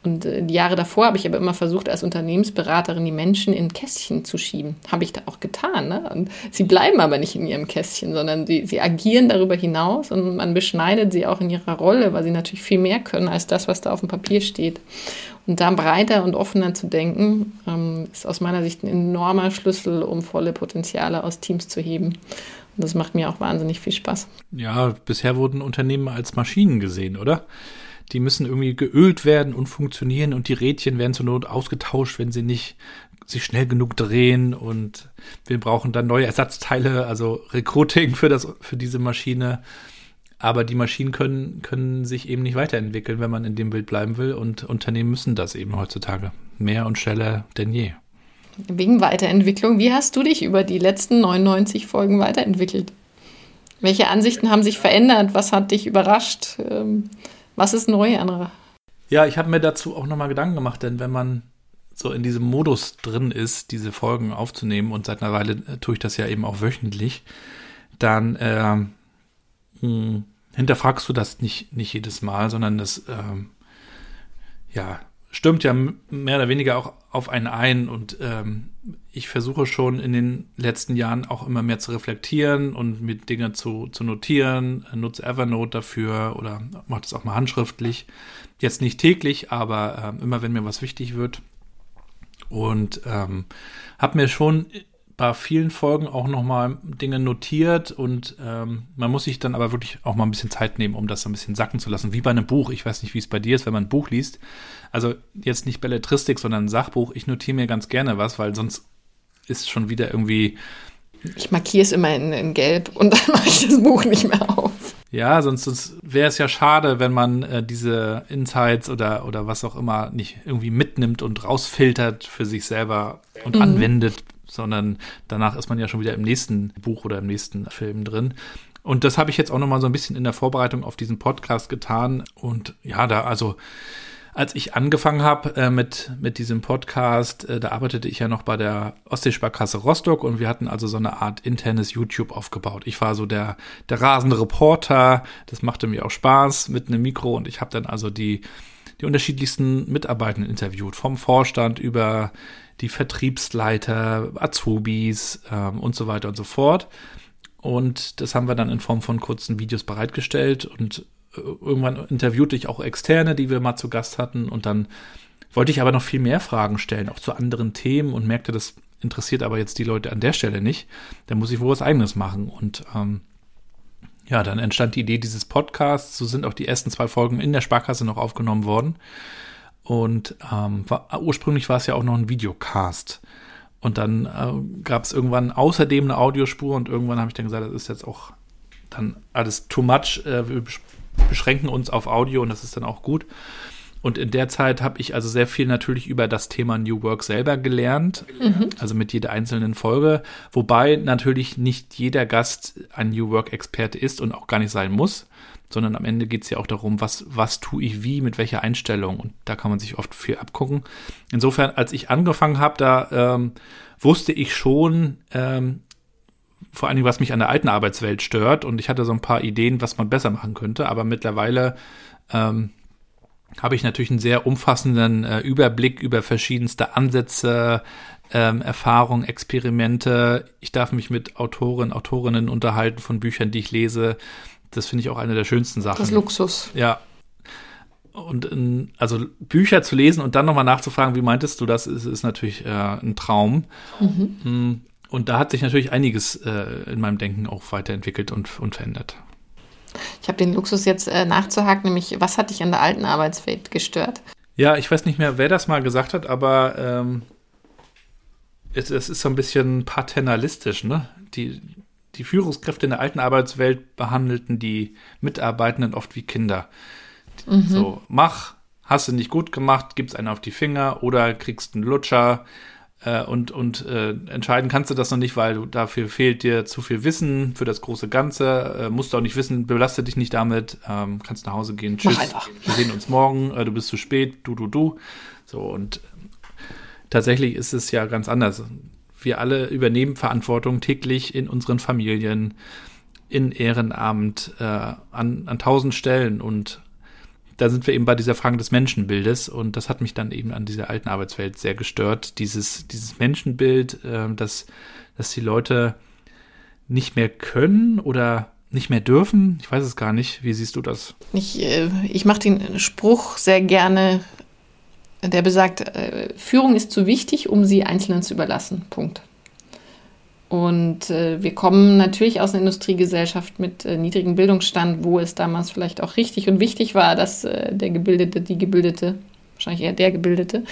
Und äh, die Jahre davor habe ich aber immer versucht, als Unternehmensberaterin die Menschen in Kästchen zu schieben. Habe ich da auch getan. Ne? Und sie bleiben aber nicht in ihrem Kästchen, sondern sie, sie agieren darüber hinaus und man beschneidet sie auch in ihrer Rolle, weil sie natürlich viel mehr können als das, was da auf dem Papier steht. Und da breiter und offener zu denken, ähm, ist aus meiner Sicht ein enormer Schlüssel, um volle Potenziale aus Teams zu heben. Und das macht mir auch wahnsinnig viel Spaß. Ja, bisher wurden Unternehmen als Maschinen gesehen, oder? Die müssen irgendwie geölt werden und funktionieren und die Rädchen werden zur Not ausgetauscht, wenn sie nicht sich schnell genug drehen und wir brauchen dann neue Ersatzteile, also Recruiting für das, für diese Maschine. Aber die Maschinen können, können sich eben nicht weiterentwickeln, wenn man in dem Bild bleiben will. Und Unternehmen müssen das eben heutzutage. Mehr und schneller denn je. Wegen Weiterentwicklung, wie hast du dich über die letzten 99 Folgen weiterentwickelt? Welche Ansichten haben sich verändert? Was hat dich überrascht? Ähm, was ist neu, Andra? Ja, ich habe mir dazu auch nochmal Gedanken gemacht, denn wenn man so in diesem Modus drin ist, diese Folgen aufzunehmen, und seit einer Weile äh, tue ich das ja eben auch wöchentlich, dann äh, hm, hinterfragst du das nicht, nicht jedes Mal, sondern das ähm, ja, stürmt ja mehr oder weniger auch auf einen ein und ähm, ich versuche schon in den letzten Jahren auch immer mehr zu reflektieren und mit Dinge zu, zu notieren, nutze Evernote dafür oder mache das auch mal handschriftlich. Jetzt nicht täglich, aber ähm, immer wenn mir was wichtig wird. Und ähm, habe mir schon bei vielen Folgen auch nochmal Dinge notiert und ähm, man muss sich dann aber wirklich auch mal ein bisschen Zeit nehmen, um das ein bisschen sacken zu lassen. Wie bei einem Buch. Ich weiß nicht, wie es bei dir ist, wenn man ein Buch liest. Also jetzt nicht Belletristik, sondern ein Sachbuch. Ich notiere mir ganz gerne was, weil sonst ist schon wieder irgendwie. Ich markiere es immer in, in Gelb und dann mache ich das Buch nicht mehr auf. Ja, sonst, sonst wäre es ja schade, wenn man äh, diese Insights oder, oder was auch immer nicht irgendwie mitnimmt und rausfiltert für sich selber und mhm. anwendet, sondern danach ist man ja schon wieder im nächsten Buch oder im nächsten Film drin. Und das habe ich jetzt auch noch mal so ein bisschen in der Vorbereitung auf diesen Podcast getan. Und ja, da also als ich angefangen habe äh, mit, mit diesem Podcast, äh, da arbeitete ich ja noch bei der Ostseesparkasse Rostock und wir hatten also so eine Art internes YouTube aufgebaut. Ich war so der, der rasende Reporter, das machte mir auch Spaß mit einem Mikro und ich habe dann also die, die unterschiedlichsten Mitarbeitenden interviewt, vom Vorstand über die Vertriebsleiter, Azubis ähm, und so weiter und so fort. Und das haben wir dann in Form von kurzen Videos bereitgestellt und irgendwann interviewte ich auch Externe, die wir mal zu Gast hatten und dann wollte ich aber noch viel mehr Fragen stellen, auch zu anderen Themen und merkte, das interessiert aber jetzt die Leute an der Stelle nicht. Da muss ich wohl was eigenes machen und ähm, ja, dann entstand die Idee dieses Podcasts. So sind auch die ersten zwei Folgen in der Sparkasse noch aufgenommen worden. Und ähm, war, ursprünglich war es ja auch noch ein Videocast. Und dann äh, gab es irgendwann außerdem eine Audiospur und irgendwann habe ich dann gesagt, das ist jetzt auch dann alles too much. Äh, wir beschränken uns auf Audio und das ist dann auch gut. Und in der Zeit habe ich also sehr viel natürlich über das Thema New Work selber gelernt, mhm. also mit jeder einzelnen Folge, wobei natürlich nicht jeder Gast ein New Work-Experte ist und auch gar nicht sein muss, sondern am Ende geht es ja auch darum, was, was tue ich wie, mit welcher Einstellung und da kann man sich oft viel abgucken. Insofern, als ich angefangen habe, da ähm, wusste ich schon, ähm, vor allen Dingen, was mich an der alten Arbeitswelt stört. Und ich hatte so ein paar Ideen, was man besser machen könnte. Aber mittlerweile ähm, habe ich natürlich einen sehr umfassenden äh, Überblick über verschiedenste Ansätze, ähm, Erfahrungen, Experimente. Ich darf mich mit Autoren, Autorinnen unterhalten von Büchern, die ich lese. Das finde ich auch eine der schönsten Sachen. Das Luxus. Ja. Und in, also Bücher zu lesen und dann nochmal nachzufragen, wie meintest du das, ist, ist natürlich äh, ein Traum. Mhm. Hm. Und da hat sich natürlich einiges äh, in meinem Denken auch weiterentwickelt und, und verändert. Ich habe den Luxus jetzt äh, nachzuhaken, nämlich was hat dich an der alten Arbeitswelt gestört? Ja, ich weiß nicht mehr, wer das mal gesagt hat, aber ähm, es, es, ist so ein bisschen paternalistisch, ne? Die, die Führungskräfte in der alten Arbeitswelt behandelten die Mitarbeitenden oft wie Kinder. Mhm. So, mach, hast du nicht gut gemacht, gib's einen auf die Finger oder kriegst einen Lutscher äh, und, und äh, entscheiden kannst du das noch nicht, weil du, dafür fehlt dir zu viel Wissen für das große Ganze. Äh, musst du auch nicht wissen, belaste dich nicht damit, ähm, kannst nach Hause gehen. Tschüss. Wir sehen uns morgen, äh, du bist zu spät, du, du, du. So, und tatsächlich ist es ja ganz anders. Wir alle übernehmen Verantwortung täglich in unseren Familien, in Ehrenamt, äh, an, an tausend Stellen und da sind wir eben bei dieser Frage des Menschenbildes und das hat mich dann eben an dieser alten Arbeitswelt sehr gestört. Dieses, dieses Menschenbild, äh, dass, dass die Leute nicht mehr können oder nicht mehr dürfen. Ich weiß es gar nicht. Wie siehst du das? Ich, äh, ich mache den Spruch sehr gerne, der besagt, äh, Führung ist zu wichtig, um sie Einzelnen zu überlassen. Punkt. Und äh, wir kommen natürlich aus einer Industriegesellschaft mit äh, niedrigem Bildungsstand, wo es damals vielleicht auch richtig und wichtig war, dass äh, der Gebildete, die Gebildete, wahrscheinlich eher der Gebildete,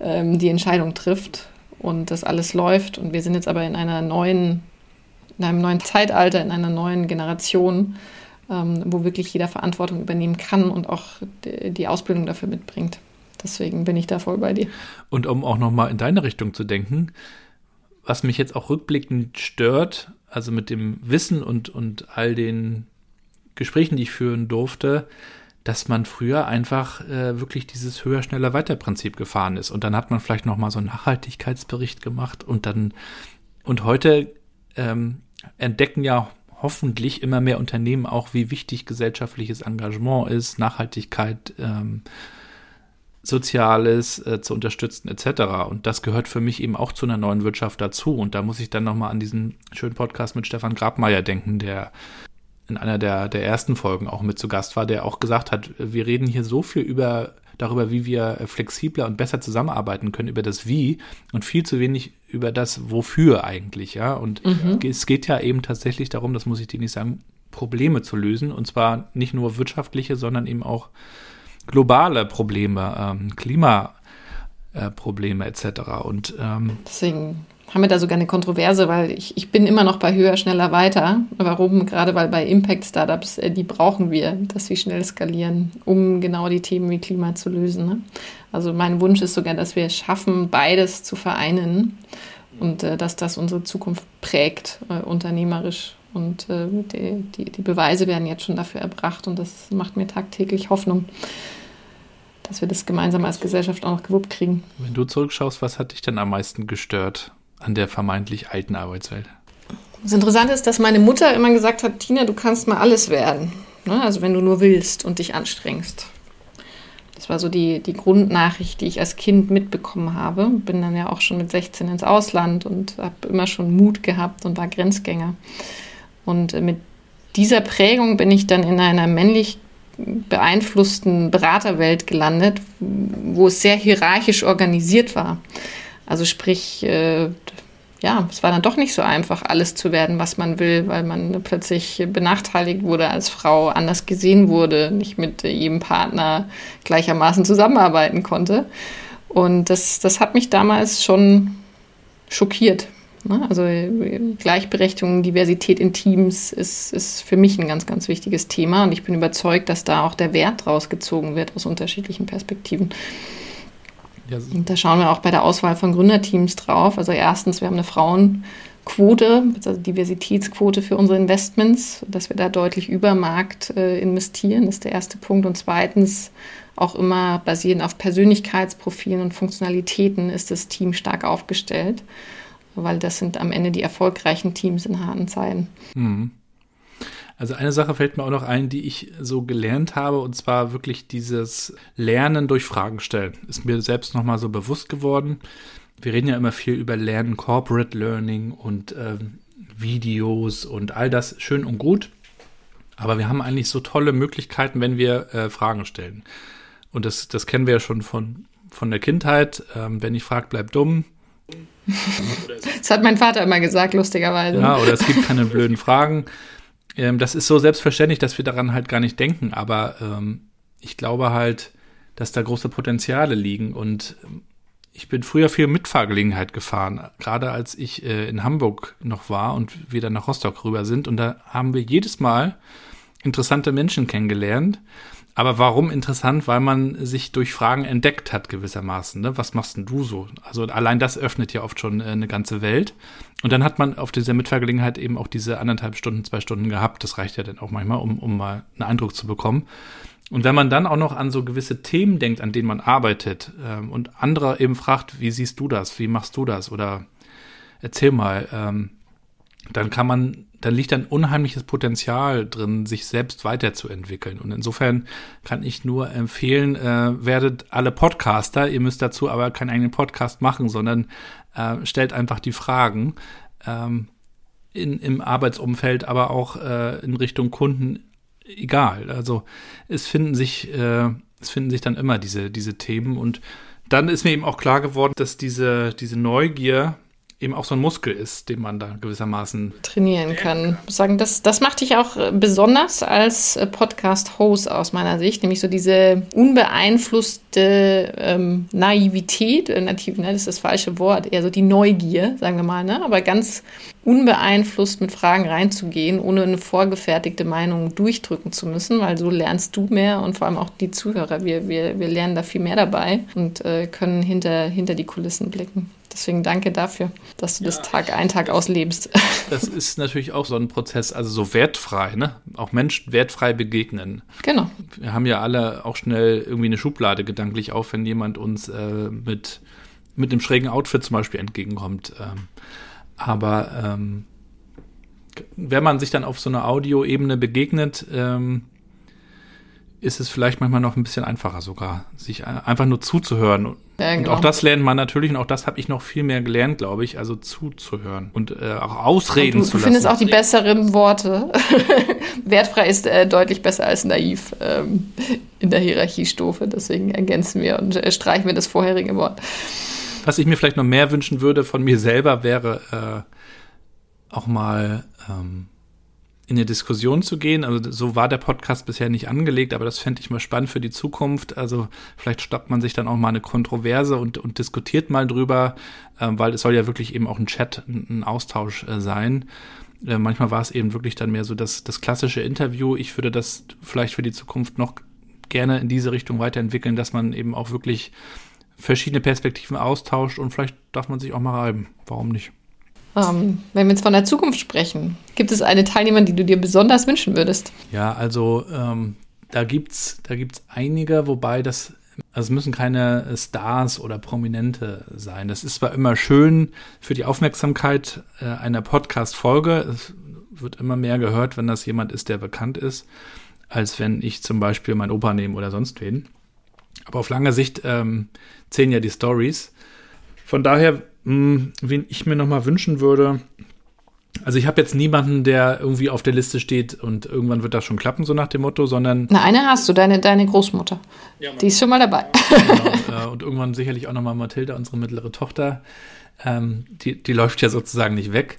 ähm, die Entscheidung trifft und das alles läuft. Und wir sind jetzt aber in einer neuen, in einem neuen Zeitalter, in einer neuen Generation, ähm, wo wirklich jeder Verantwortung übernehmen kann und auch die Ausbildung dafür mitbringt. Deswegen bin ich da voll bei dir. Und um auch nochmal in deine Richtung zu denken, was mich jetzt auch rückblickend stört, also mit dem Wissen und, und all den Gesprächen, die ich führen durfte, dass man früher einfach äh, wirklich dieses höher, schneller, weiter Prinzip gefahren ist. Und dann hat man vielleicht noch mal so einen Nachhaltigkeitsbericht gemacht und dann und heute ähm, entdecken ja hoffentlich immer mehr Unternehmen auch, wie wichtig gesellschaftliches Engagement ist, Nachhaltigkeit, ähm, Soziales äh, zu unterstützen etc. Und das gehört für mich eben auch zu einer neuen Wirtschaft dazu. Und da muss ich dann nochmal an diesen schönen Podcast mit Stefan Grabmeier denken, der in einer der, der ersten Folgen auch mit zu Gast war, der auch gesagt hat, wir reden hier so viel über darüber, wie wir flexibler und besser zusammenarbeiten können, über das Wie und viel zu wenig über das Wofür eigentlich, ja. Und mhm. es geht ja eben tatsächlich darum, das muss ich dir nicht sagen, Probleme zu lösen. Und zwar nicht nur wirtschaftliche, sondern eben auch globale Probleme, ähm, Klimaprobleme äh, etc. Und ähm, deswegen haben wir da sogar eine Kontroverse, weil ich, ich bin immer noch bei höher, schneller, weiter. Warum? Gerade weil bei Impact-Startups, äh, die brauchen wir, dass sie schnell skalieren, um genau die Themen wie Klima zu lösen. Ne? Also mein Wunsch ist sogar, dass wir es schaffen, beides zu vereinen und äh, dass das unsere Zukunft prägt, äh, unternehmerisch. Und äh, die, die, die Beweise werden jetzt schon dafür erbracht und das macht mir tagtäglich Hoffnung. dass wir das gemeinsam als Gesellschaft auch noch gewuppt kriegen. Wenn du zurückschaust, was hat dich denn am meisten gestört an der vermeintlich alten Arbeitswelt? Das Interessante ist, dass meine Mutter immer gesagt hat, Tina, du kannst mal alles werden. Ne? Also wenn du nur willst und dich anstrengst. Das war so die, die Grundnachricht, die ich als Kind mitbekommen habe. Bin dann ja auch schon mit 16 ins Ausland und habe immer schon Mut gehabt und war Grenzgänger. Und mit dieser Prägung bin ich dann in einer männlich beeinflussten Beraterwelt gelandet, wo es sehr hierarchisch organisiert war. Also sprich, äh, ja, es war dann doch nicht so einfach, alles zu werden, was man will, weil man plötzlich benachteiligt wurde als Frau, anders gesehen wurde, nicht mit jedem Partner gleichermaßen zusammenarbeiten konnte. Und das, das hat mich damals schon schockiert. Ne? Also Gleichberechtigung, Diversität in Teams ist, ist für mich ein ganz, ganz wichtiges Thema und ich bin überzeugt, dass da auch der Wert rausgezogen wird aus unterschiedlichen Perspektiven. Ja. Und da schauen wir auch bei der Auswahl von Gründerteams drauf. Also erstens, wir haben eine Frauenquote, also Diversitätsquote für unsere Investments, dass wir da deutlich über Markt äh, investieren, ist der erste Punkt. Und zweitens, auch immer basierend auf Persönlichkeitsprofilen und Funktionalitäten ist das Team stark aufgestellt, weil das sind am Ende die erfolgreichen Teams in harten Zeiten. Mhm. Also eine Sache fällt mir auch noch ein, die ich so gelernt habe, und zwar wirklich dieses Lernen durch Fragen stellen. Ist mir selbst nochmal so bewusst geworden. Wir reden ja immer viel über Lernen, Corporate Learning und ähm, Videos und all das schön und gut. Aber wir haben eigentlich so tolle Möglichkeiten, wenn wir äh, Fragen stellen. Und das, das kennen wir ja schon von, von der Kindheit. Ähm, wenn ich frage, bleib dumm. Das hat mein Vater immer gesagt, lustigerweise. Ja, oder es gibt keine blöden Fragen. Ähm, das ist so selbstverständlich, dass wir daran halt gar nicht denken, aber ähm, ich glaube halt, dass da große Potenziale liegen und ähm, ich bin früher viel Mitfahrgelegenheit gefahren, gerade als ich äh, in Hamburg noch war und wir dann nach Rostock rüber sind. Und da haben wir jedes Mal interessante Menschen kennengelernt aber warum interessant? Weil man sich durch Fragen entdeckt hat gewissermaßen. Ne? Was machst denn du so? Also allein das öffnet ja oft schon äh, eine ganze Welt. Und dann hat man auf dieser Mitfahrgelegenheit eben auch diese anderthalb Stunden, zwei Stunden gehabt. Das reicht ja dann auch manchmal, um, um mal einen Eindruck zu bekommen. Und wenn man dann auch noch an so gewisse Themen denkt, an denen man arbeitet ähm, und andere eben fragt, wie siehst du das? Wie machst du das? Oder erzähl mal, ähm, dann kann man da liegt ein unheimliches Potenzial drin, sich selbst weiterzuentwickeln. Und insofern kann ich nur empfehlen, äh, werdet alle Podcaster, ihr müsst dazu aber keinen eigenen Podcast machen, sondern äh, stellt einfach die Fragen ähm, in, im Arbeitsumfeld, aber auch äh, in Richtung Kunden egal. Also es finden sich, äh, es finden sich dann immer diese, diese Themen und dann ist mir eben auch klar geworden, dass diese, diese Neugier eben auch so ein Muskel ist, den man da gewissermaßen trainieren kann. Ich sagen, das, das macht dich auch äh, besonders als äh, Podcast-Host aus meiner Sicht, nämlich so diese unbeeinflusste ähm, Naivität, äh, nativ, ne, das ist das falsche Wort, eher so die Neugier, sagen wir mal, ne, aber ganz unbeeinflusst mit Fragen reinzugehen, ohne eine vorgefertigte Meinung durchdrücken zu müssen, weil so lernst du mehr und vor allem auch die Zuhörer. Wir, wir, wir lernen da viel mehr dabei und äh, können hinter, hinter die Kulissen blicken. Deswegen danke dafür, dass du ja, das Tag ein, Tag auslebst. Das ist natürlich auch so ein Prozess, also so wertfrei, ne? Auch Menschen wertfrei begegnen. Genau. Wir haben ja alle auch schnell irgendwie eine Schublade gedanklich auf, wenn jemand uns äh, mit, mit einem schrägen Outfit zum Beispiel entgegenkommt. Ähm, aber ähm, wenn man sich dann auf so einer Audioebene begegnet, ähm, ist es vielleicht manchmal noch ein bisschen einfacher sogar, sich einfach nur zuzuhören. Ja, genau. Und auch das lernt man natürlich und auch das habe ich noch viel mehr gelernt, glaube ich, also zuzuhören und äh, auch ausreden du, zu lassen. Du findest auch die besseren Worte. Wertfrei ist äh, deutlich besser als naiv ähm, in der Hierarchiestufe, deswegen ergänzen wir und äh, streichen wir das vorherige Wort. Was ich mir vielleicht noch mehr wünschen würde von mir selber wäre äh, auch mal ähm, in eine Diskussion zu gehen. Also so war der Podcast bisher nicht angelegt, aber das fände ich mal spannend für die Zukunft. Also vielleicht stoppt man sich dann auch mal eine Kontroverse und, und diskutiert mal drüber, äh, weil es soll ja wirklich eben auch ein Chat, ein, ein Austausch äh, sein. Äh, manchmal war es eben wirklich dann mehr so das, das klassische Interview. Ich würde das vielleicht für die Zukunft noch gerne in diese Richtung weiterentwickeln, dass man eben auch wirklich verschiedene Perspektiven austauscht und vielleicht darf man sich auch mal reiben. Warum nicht? Ähm, wenn wir jetzt von der Zukunft sprechen, gibt es eine Teilnehmerin, die du dir besonders wünschen würdest? Ja, also ähm, da gibt es da gibt's einige, wobei das Also es müssen keine Stars oder Prominente sein. Das ist zwar immer schön für die Aufmerksamkeit äh, einer Podcast-Folge. Es wird immer mehr gehört, wenn das jemand ist, der bekannt ist, als wenn ich zum Beispiel mein Opa nehme oder sonst wen. Aber auf lange Sicht ähm, zählen ja die Stories. Von daher, mh, hm, wen ich mir nochmal wünschen würde, also ich habe jetzt niemanden, der irgendwie auf der Liste steht und irgendwann wird das schon klappen, so nach dem Motto, sondern. Na, eine hast du, deine, deine Großmutter. Ja, die ist schon mal dabei. Genau, äh, und irgendwann sicherlich auch nochmal Mathilda, unsere mittlere Tochter. Ähm, die, die läuft ja sozusagen nicht weg.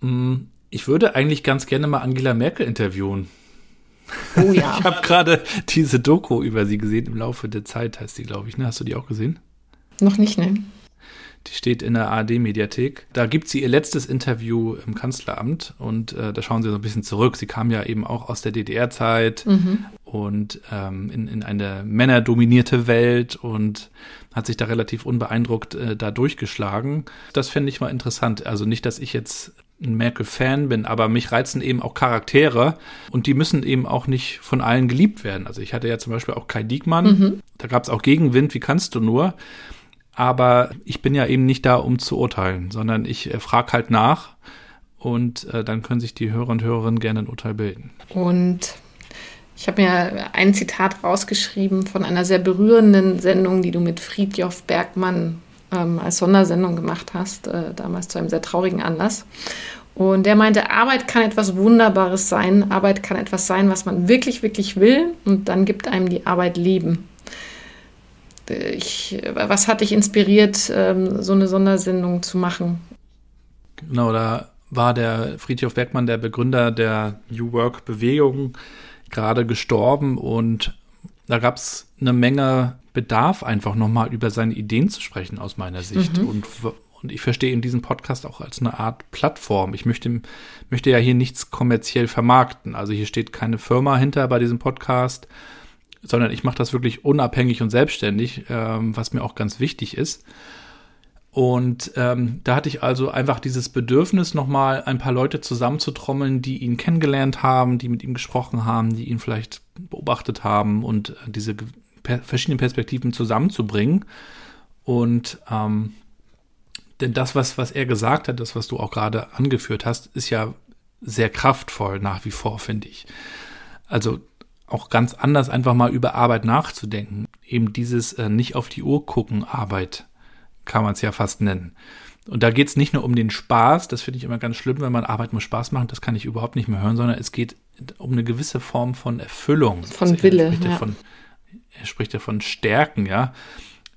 Hm, ich würde eigentlich ganz gerne mal Angela Merkel interviewen. Oh ja. ich habe gerade diese Doku über sie gesehen, im Laufe der Zeit heißt sie, glaube ich. Ne? Hast du die auch gesehen? Noch nicht, ne? Die steht in der ARD-Mediathek. Da gibt sie ihr letztes Interview im Kanzleramt und äh, da schauen sie so ein bisschen zurück. Sie kam ja eben auch aus der DDR-Zeit mhm. und ähm, in, in eine männerdominierte Welt und hat sich da relativ unbeeindruckt äh, da durchgeschlagen. Das fände ich mal interessant. Also nicht, dass ich jetzt ein Merkel-Fan bin, aber mich reizen eben auch Charaktere und die müssen eben auch nicht von allen geliebt werden. Also ich hatte ja zum Beispiel auch Kai Diekmann, mhm. da gab es auch Gegenwind, wie kannst du nur? Aber ich bin ja eben nicht da, um zu urteilen, sondern ich äh, frage halt nach und äh, dann können sich die Hörer und Hörerinnen gerne ein Urteil bilden. Und ich habe mir ein Zitat rausgeschrieben von einer sehr berührenden Sendung, die du mit Friedjof Bergmann ähm, als Sondersendung gemacht hast, äh, damals zu einem sehr traurigen Anlass. Und der meinte, Arbeit kann etwas Wunderbares sein. Arbeit kann etwas sein, was man wirklich, wirklich will. Und dann gibt einem die Arbeit Leben ich, was hat dich inspiriert, ähm, so eine Sondersendung zu machen? Genau, da war der Friedhof Bergmann, der Begründer der New Work-Bewegung, gerade gestorben und da gab es eine Menge Bedarf, einfach nochmal über seine Ideen zu sprechen, aus meiner Sicht. Mhm. Und, und ich verstehe in diesem Podcast auch als eine Art Plattform. Ich möchte, möchte ja hier nichts kommerziell vermarkten. Also hier steht keine Firma hinter bei diesem Podcast, sondern ich mache das wirklich unabhängig und selbstständig, ähm, was mir auch ganz wichtig ist. Und ähm, da hatte ich also einfach dieses Bedürfnis, nochmal ein paar Leute zusammenzutrommeln, die ihn kennengelernt haben, die mit ihm gesprochen haben, die ihn vielleicht beobachtet haben und äh, diese per verschiedenen Perspektiven zusammenzubringen. Und ähm, denn das, was, was er gesagt hat, das, was du auch gerade angeführt hast, ist ja sehr kraftvoll nach wie vor, finde ich. Also auch ganz anders einfach mal über Arbeit nachzudenken. Eben dieses äh, nicht auf die Uhr gucken Arbeit kann man es ja fast nennen. Und da geht es nicht nur um den Spaß, das finde ich immer ganz schlimm, wenn man Arbeit muss Spaß machen, das kann ich überhaupt nicht mehr hören, sondern es geht um eine gewisse Form von Erfüllung. Von also Wille. Er spricht, ja. von, er spricht ja von Stärken, ja.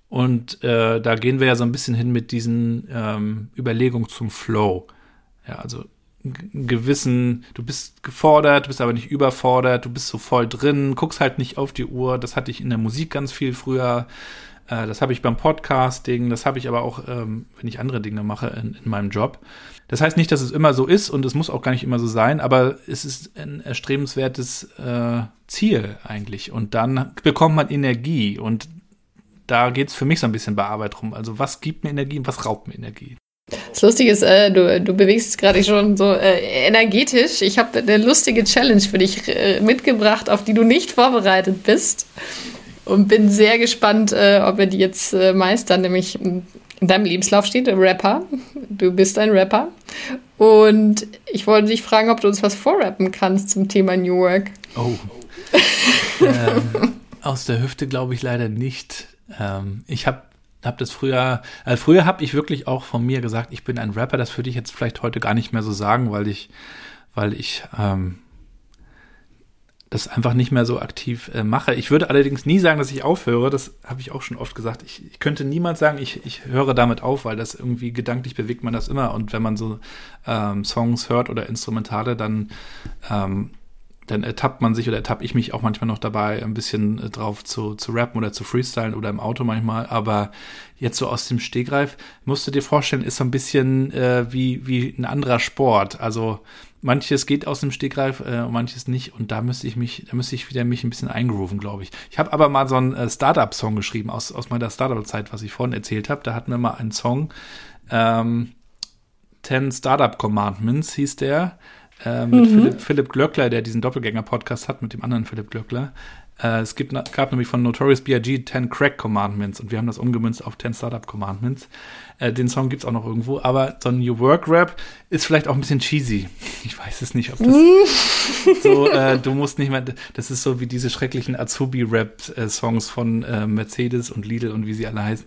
Und äh, da gehen wir ja so ein bisschen hin mit diesen ähm, Überlegungen zum Flow. Ja, also gewissen, du bist gefordert, du bist aber nicht überfordert, du bist so voll drin, guckst halt nicht auf die Uhr. Das hatte ich in der Musik ganz viel früher. Äh, das habe ich beim Podcasting, das habe ich aber auch, ähm, wenn ich andere Dinge mache in, in, meinem Job. Das heißt nicht, dass es immer so ist und es muss auch gar nicht immer so sein, aber es ist ein erstrebenswertes äh, Ziel eigentlich. Und dann bekommt man Energie und da geht es für mich so ein bisschen bei Arbeit rum. Also was gibt mir Energie und was raubt mir Energie? Das Lustige ist, äh, du, du bewegst gerade schon so äh, energetisch. Ich habe eine lustige Challenge für dich äh, mitgebracht, auf die du nicht vorbereitet bist. Und bin sehr gespannt, äh, ob wir die jetzt äh, meistern. Nämlich in deinem Lebenslauf steht Rapper. Du bist ein Rapper. Und ich wollte dich fragen, ob du uns was vorrappen kannst zum Thema New Work. Oh. ähm, aus der Hüfte glaube ich leider nicht. Ähm, ich habe habe das früher, äh, früher habe ich wirklich auch von mir gesagt, ich bin ein Rapper. Das würde ich jetzt vielleicht heute gar nicht mehr so sagen, weil ich, weil ich ähm, das einfach nicht mehr so aktiv äh, mache. Ich würde allerdings nie sagen, dass ich aufhöre. Das habe ich auch schon oft gesagt. Ich, ich könnte niemals sagen, ich, ich höre damit auf, weil das irgendwie gedanklich bewegt man das immer. Und wenn man so ähm, Songs hört oder Instrumentale, dann ähm, dann ertappt man sich oder ertappe ich mich auch manchmal noch dabei, ein bisschen äh, drauf zu, zu rappen oder zu freestylen oder im Auto manchmal. Aber jetzt so aus dem Stegreif, musst du dir vorstellen, ist so ein bisschen äh, wie, wie ein anderer Sport. Also manches geht aus dem Stegreif äh, manches nicht. Und da müsste ich mich, da müsste ich wieder mich ein bisschen eingrooven, glaube ich. Ich habe aber mal so einen äh, Startup-Song geschrieben aus, aus meiner Startup-Zeit, was ich vorhin erzählt habe. Da hatten wir mal einen Song, ähm, 10 Startup Commandments hieß der äh, mit mhm. Philipp, Philipp Glöckler, der diesen Doppelgänger-Podcast hat, mit dem anderen Philipp Glöckler. Äh, es gibt, gab nämlich von Notorious B.I.G. 10 Crack Commandments und wir haben das umgemünzt auf 10 Startup Commandments. Äh, den Song gibt's auch noch irgendwo, aber so ein New Work Rap ist vielleicht auch ein bisschen cheesy. Ich weiß es nicht, ob das so, äh, du musst nicht mehr, das ist so wie diese schrecklichen Azubi-Rap-Songs von äh, Mercedes und Lidl und wie sie alle heißen.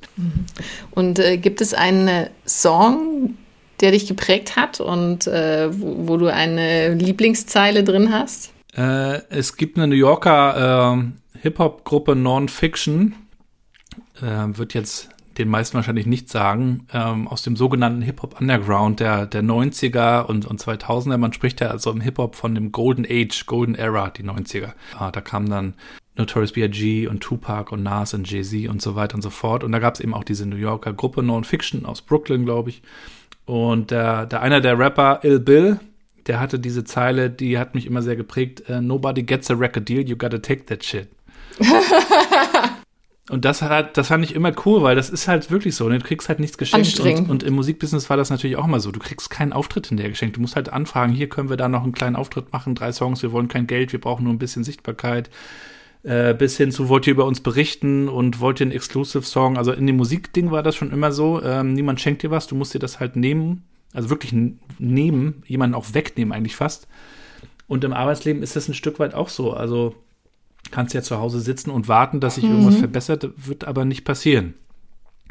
Und äh, gibt es einen Song, der dich geprägt hat und äh, wo, wo, du eine Lieblingszeile drin hast? Äh, es gibt eine New Yorker äh, Hip-Hop-Gruppe Non-Fiction, äh, wird jetzt den meisten wahrscheinlich nicht sagen, ähm, aus dem sogenannten Hip-Hop Underground der, der 90er und, und 2000er. Man spricht ja also im Hip-Hop von dem Golden Age, Golden Era, die 90er. Ah, da kamen dann Notorious B.I.G. und Tupac und Nas und Jay-Z und so weiter und so fort. Und da gab es eben auch diese New Yorker Gruppe Non-Fiction aus Brooklyn, glaube ich. Und der, der einer der Rapper, Ill Bill, der hatte diese Zeile, die hat mich immer sehr geprägt. Uh, Nobody gets a record deal, you gotta take that shit. und das hat, das fand ich immer cool, weil das ist halt wirklich so. Ne? Du kriegst halt nichts geschenkt. Und, und, im Musikbusiness war das natürlich auch immer so. Du kriegst keinen Auftritt in der geschenkt. Du musst halt anfragen, hier können wir da noch einen kleinen Auftritt machen, drei Songs, wir wollen kein Geld, wir brauchen nur ein bisschen Sichtbarkeit. Äh, bis hin zu, wollt ihr über uns berichten und wollt ihr einen Exclusive-Song? Also in dem Musikding war das schon immer so, ähm, niemand schenkt dir was, du musst dir das halt nehmen also wirklich nehmen, jemanden auch wegnehmen eigentlich fast. Und im Arbeitsleben ist das ein Stück weit auch so. Also kannst ja zu Hause sitzen und warten, dass sich mhm. irgendwas verbessert, wird aber nicht passieren.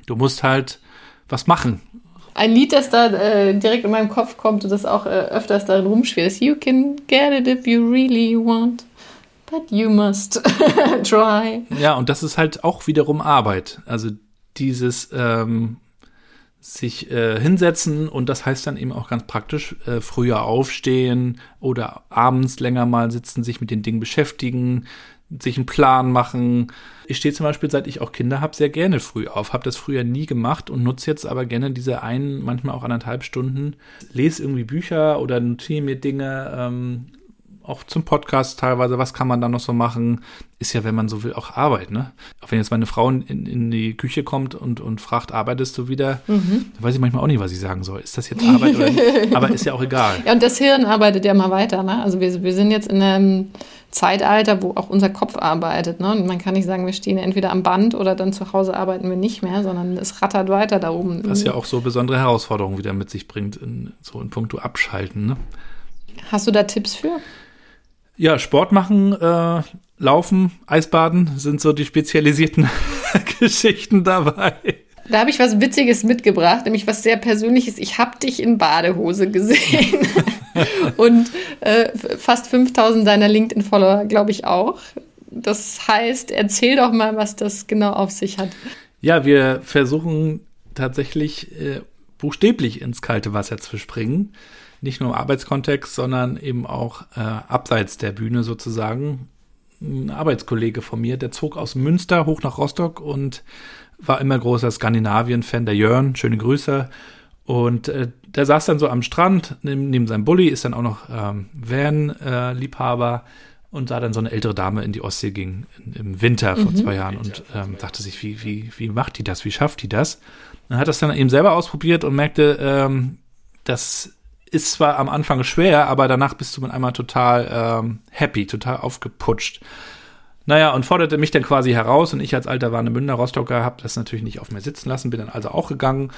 Du musst halt was machen. Ein Lied, das da äh, direkt in meinem Kopf kommt und das auch äh, öfters darin rumschwirrt, ist You can get it if you really want, but you must try. Ja, und das ist halt auch wiederum Arbeit. Also dieses ähm, sich äh, hinsetzen und das heißt dann eben auch ganz praktisch äh, früher aufstehen oder abends länger mal sitzen, sich mit den Dingen beschäftigen, sich einen Plan machen. Ich stehe zum Beispiel, seit ich auch Kinder habe, sehr gerne früh auf, habe das früher nie gemacht und nutze jetzt aber gerne diese einen, manchmal auch anderthalb Stunden, lese irgendwie Bücher oder notiere mir Dinge, ähm, auch zum Podcast teilweise, was kann man da noch so machen, ist ja, wenn man so will, auch Arbeit, ne? Auch wenn jetzt meine Frau in, in die Küche kommt und, und fragt, arbeitest du wieder? Mhm. Da weiß ich manchmal auch nicht, was ich sagen soll. Ist das jetzt Arbeit oder nicht? Aber ist ja auch egal. Ja, und das Hirn arbeitet ja mal weiter, ne? Also wir, wir sind jetzt in einem Zeitalter, wo auch unser Kopf arbeitet, ne? Und man kann nicht sagen, wir stehen entweder am Band oder dann zu Hause arbeiten wir nicht mehr, sondern es rattert weiter da oben. Was ja auch so besondere Herausforderungen wieder mit sich bringt, in, so in puncto Abschalten, ne? Hast du da Tipps für? Ja, Sport machen, äh, Laufen, Eisbaden sind so die spezialisierten Geschichten dabei. Da habe ich was Witziges mitgebracht, nämlich was sehr Persönliches. Ich habe dich in Badehose gesehen. Und äh, fast 5000 deiner LinkedIn-Follower, glaube ich, auch. Das heißt, erzähl doch mal, was das genau auf sich hat. Ja, wir versuchen tatsächlich äh, buchstäblich ins kalte Wasser zu springen nicht nur im Arbeitskontext, sondern eben auch äh, abseits der Bühne sozusagen. Ein Arbeitskollege von mir, der zog aus Münster hoch nach Rostock und war immer großer Skandinavien-Fan, der Jörn, schöne Grüße. Und äh, der saß dann so am Strand neben, neben seinem Bulli, ist dann auch noch ähm, Van-Liebhaber äh, und sah dann so eine ältere Dame in die Ostsee ging in, im Winter vor mhm. zwei Jahren und ähm, dachte sich, wie, wie, wie macht die das, wie schafft die das? Und hat das dann eben selber ausprobiert und merkte, ähm, dass ist zwar am Anfang schwer, aber danach bist du mit einmal total ähm, happy, total aufgeputscht. Naja, und forderte mich dann quasi heraus und ich als alter Warnemünder Rostocker habe das natürlich nicht auf mir sitzen lassen, bin dann also auch gegangen.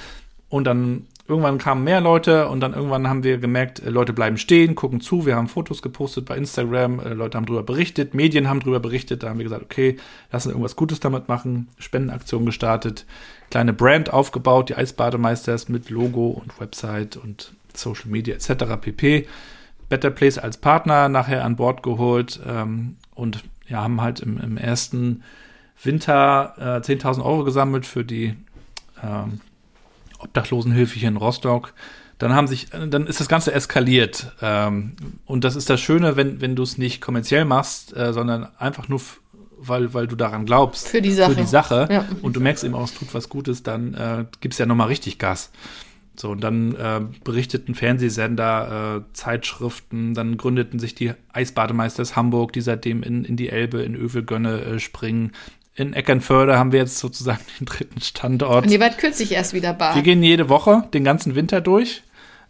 Und dann irgendwann kamen mehr Leute und dann irgendwann haben wir gemerkt, äh, Leute bleiben stehen, gucken zu, wir haben Fotos gepostet bei Instagram, äh, Leute haben drüber berichtet, Medien haben drüber berichtet, da haben wir gesagt, okay, lassen wir irgendwas Gutes damit machen, Spendenaktion gestartet, kleine Brand aufgebaut, die Eisbademeisters mit Logo und Website und Social Media etc. pp. Better Place als Partner nachher an Bord geholt ähm, und ja, haben halt im, im ersten Winter äh, 10.000 Euro gesammelt für die ähm, Obdachlosenhilfe hier in Rostock. Dann haben sich, äh, dann ist das Ganze eskaliert. Ähm, und das ist das Schöne, wenn, wenn du es nicht kommerziell machst, äh, sondern einfach nur weil, weil du daran glaubst. Für die Sache. Für die Sache. Ja. Und du merkst eben auch, es tut was Gutes, dann äh, gibst ja nochmal richtig Gas. So, und dann äh, berichteten Fernsehsender, äh, Zeitschriften, dann gründeten sich die Eisbademeisters Hamburg, die seitdem in, in die Elbe, in Övelgönne äh, springen. In Eckernförde haben wir jetzt sozusagen den dritten Standort. Und ihr wart kürzlich erst wieder bar. Wir gehen jede Woche den ganzen Winter durch.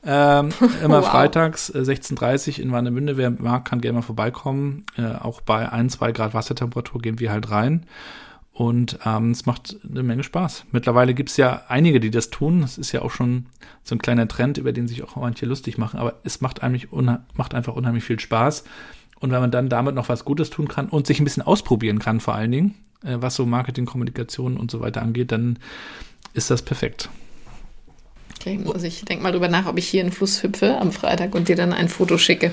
Ähm, immer wow. freitags, äh, 16.30 in Warnemünde. Wer mag, kann gerne mal vorbeikommen. Äh, auch bei 1, 2 Grad Wassertemperatur gehen wir halt rein. Und ähm, es macht eine Menge Spaß. Mittlerweile gibt es ja einige, die das tun. Das ist ja auch schon so ein kleiner Trend, über den sich auch manche lustig machen. Aber es macht, eigentlich macht einfach unheimlich viel Spaß. Und wenn man dann damit noch was Gutes tun kann und sich ein bisschen ausprobieren kann, vor allen Dingen, äh, was so Marketing, Kommunikation und so weiter angeht, dann ist das perfekt. Okay, also ich denke mal drüber nach, ob ich hier in den Fluss hüpfe am Freitag und dir dann ein Foto schicke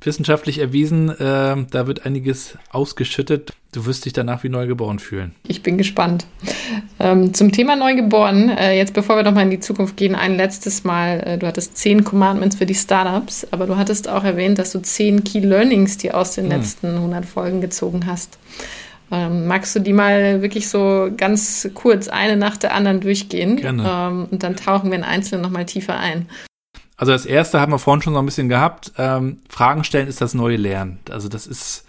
wissenschaftlich erwiesen, äh, da wird einiges ausgeschüttet. Du wirst dich danach wie neugeboren fühlen. Ich bin gespannt. Ähm, zum Thema Neugeboren, äh, jetzt bevor wir nochmal in die Zukunft gehen, ein letztes Mal. Äh, du hattest zehn Commandments für die Startups, aber du hattest auch erwähnt, dass du zehn Key Learnings, die aus den hm. letzten 100 Folgen gezogen hast. Ähm, magst du die mal wirklich so ganz kurz eine nach der anderen durchgehen? Gerne. Ähm, und dann tauchen wir in einzelne nochmal tiefer ein. Also das erste haben wir vorhin schon so ein bisschen gehabt. Ähm, Fragen stellen ist das neue Lernen. Also das ist,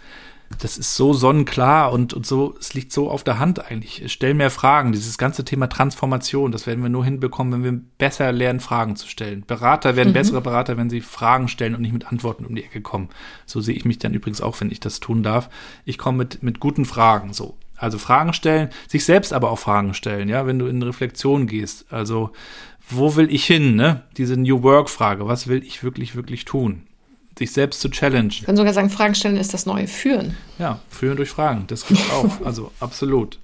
das ist so sonnenklar und, und so, es liegt so auf der Hand eigentlich. Stell mehr Fragen. Dieses ganze Thema Transformation, das werden wir nur hinbekommen, wenn wir besser lernen, Fragen zu stellen. Berater werden mhm. bessere Berater, wenn sie Fragen stellen und nicht mit Antworten um die Ecke kommen. So sehe ich mich dann übrigens auch, wenn ich das tun darf. Ich komme mit, mit guten Fragen, so. Also Fragen stellen, sich selbst aber auch Fragen stellen, ja, wenn du in Reflexion gehst. Also wo will ich hin, ne? Diese New Work-Frage, was will ich wirklich, wirklich tun? Sich selbst zu challengen. Ich kann sogar sagen, Fragen stellen ist das neue Führen. Ja, Führen durch Fragen, das gibt's auch, also absolut.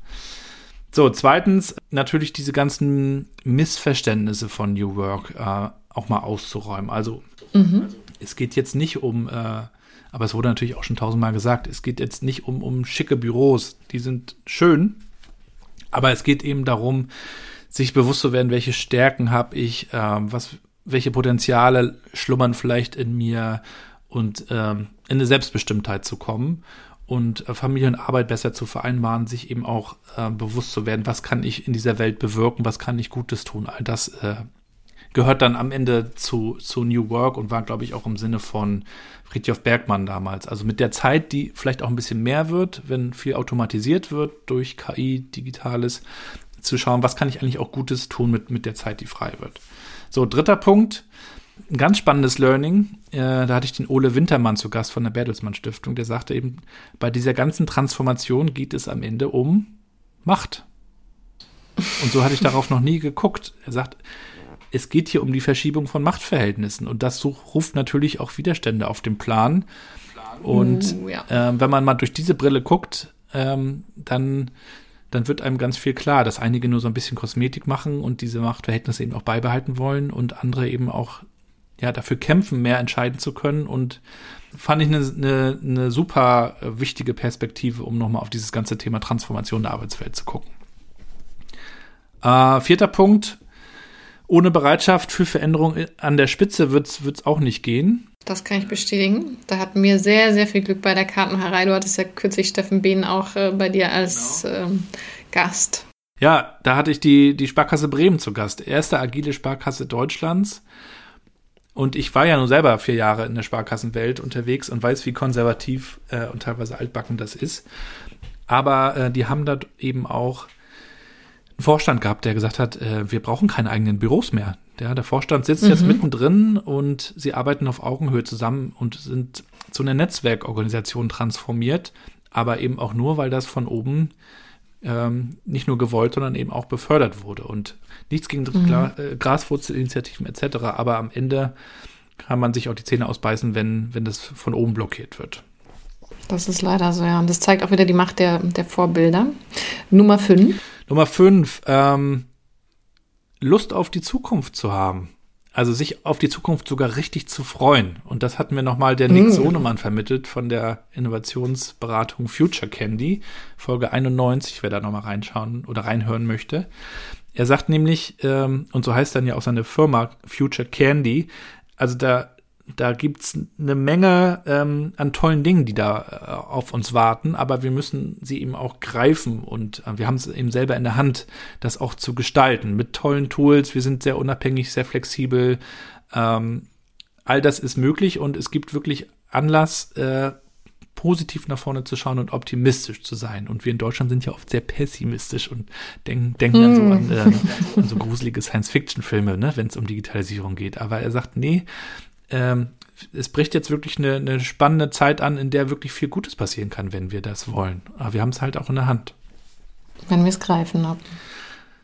So, zweitens natürlich diese ganzen Missverständnisse von New Work äh, auch mal auszuräumen. Also mhm. es geht jetzt nicht um, äh, aber es wurde natürlich auch schon tausendmal gesagt, es geht jetzt nicht um, um schicke Büros, die sind schön, aber es geht eben darum, sich bewusst zu werden, welche Stärken habe ich, ähm, was, welche Potenziale schlummern vielleicht in mir und ähm, in eine Selbstbestimmtheit zu kommen und äh, Familie und Arbeit besser zu vereinbaren, sich eben auch äh, bewusst zu werden, was kann ich in dieser Welt bewirken, was kann ich Gutes tun. All das äh, gehört dann am Ende zu, zu New Work und war, glaube ich, auch im Sinne von Friedhof Bergmann damals. Also mit der Zeit, die vielleicht auch ein bisschen mehr wird, wenn viel automatisiert wird durch KI, Digitales, zu schauen, was kann ich eigentlich auch Gutes tun mit, mit der Zeit, die frei wird. So, dritter Punkt, ein ganz spannendes Learning. Äh, da hatte ich den Ole Wintermann zu Gast von der Bertelsmann Stiftung. Der sagte eben, bei dieser ganzen Transformation geht es am Ende um Macht. Und so hatte ich darauf noch nie geguckt. Er sagt, es geht hier um die Verschiebung von Machtverhältnissen. Und das ruft natürlich auch Widerstände auf den Plan. Und uh, ja. äh, wenn man mal durch diese Brille guckt, ähm, dann dann wird einem ganz viel klar, dass einige nur so ein bisschen Kosmetik machen und diese Machtverhältnisse eben auch beibehalten wollen und andere eben auch ja dafür kämpfen, mehr entscheiden zu können und fand ich eine, eine, eine super wichtige Perspektive, um nochmal auf dieses ganze Thema Transformation der Arbeitswelt zu gucken. Äh, vierter Punkt, ohne Bereitschaft für Veränderung an der Spitze wird es auch nicht gehen. Das kann ich bestätigen. Da hatten wir sehr, sehr viel Glück bei der Kartenherei. Du hattest ja kürzlich Steffen Behn auch äh, bei dir als genau. ähm, Gast. Ja, da hatte ich die, die Sparkasse Bremen zu Gast. Erste agile Sparkasse Deutschlands. Und ich war ja nun selber vier Jahre in der Sparkassenwelt unterwegs und weiß, wie konservativ äh, und teilweise altbacken das ist. Aber äh, die haben da eben auch Vorstand gehabt, der gesagt hat, äh, wir brauchen keine eigenen Büros mehr. Ja, der Vorstand sitzt mhm. jetzt mittendrin und sie arbeiten auf Augenhöhe zusammen und sind zu einer Netzwerkorganisation transformiert, aber eben auch nur, weil das von oben ähm, nicht nur gewollt, sondern eben auch befördert wurde. Und nichts gegen mhm. Gra äh, Graswurzelinitiativen etc., aber am Ende kann man sich auch die Zähne ausbeißen, wenn, wenn das von oben blockiert wird. Das ist leider so, ja. Und das zeigt auch wieder die Macht der, der Vorbilder. Nummer 5. Nummer 5, ähm, Lust auf die Zukunft zu haben. Also sich auf die Zukunft sogar richtig zu freuen. Und das hat mir nochmal der Nick mm. Sonemann vermittelt von der Innovationsberatung Future Candy, Folge 91, wer da nochmal reinschauen oder reinhören möchte. Er sagt nämlich, ähm, und so heißt dann ja auch seine Firma Future Candy, also da da gibt's eine Menge ähm, an tollen Dingen, die da äh, auf uns warten, aber wir müssen sie eben auch greifen und äh, wir haben es eben selber in der Hand, das auch zu gestalten mit tollen Tools. Wir sind sehr unabhängig, sehr flexibel. Ähm, all das ist möglich und es gibt wirklich Anlass, äh, positiv nach vorne zu schauen und optimistisch zu sein. Und wir in Deutschland sind ja oft sehr pessimistisch und denken, denken dann so an, äh, an so gruselige Science-Fiction-Filme, ne, wenn es um Digitalisierung geht. Aber er sagt, nee, ähm, es bricht jetzt wirklich eine, eine spannende Zeit an, in der wirklich viel Gutes passieren kann, wenn wir das wollen. Aber wir haben es halt auch in der Hand. Wenn wir es greifen. Ne?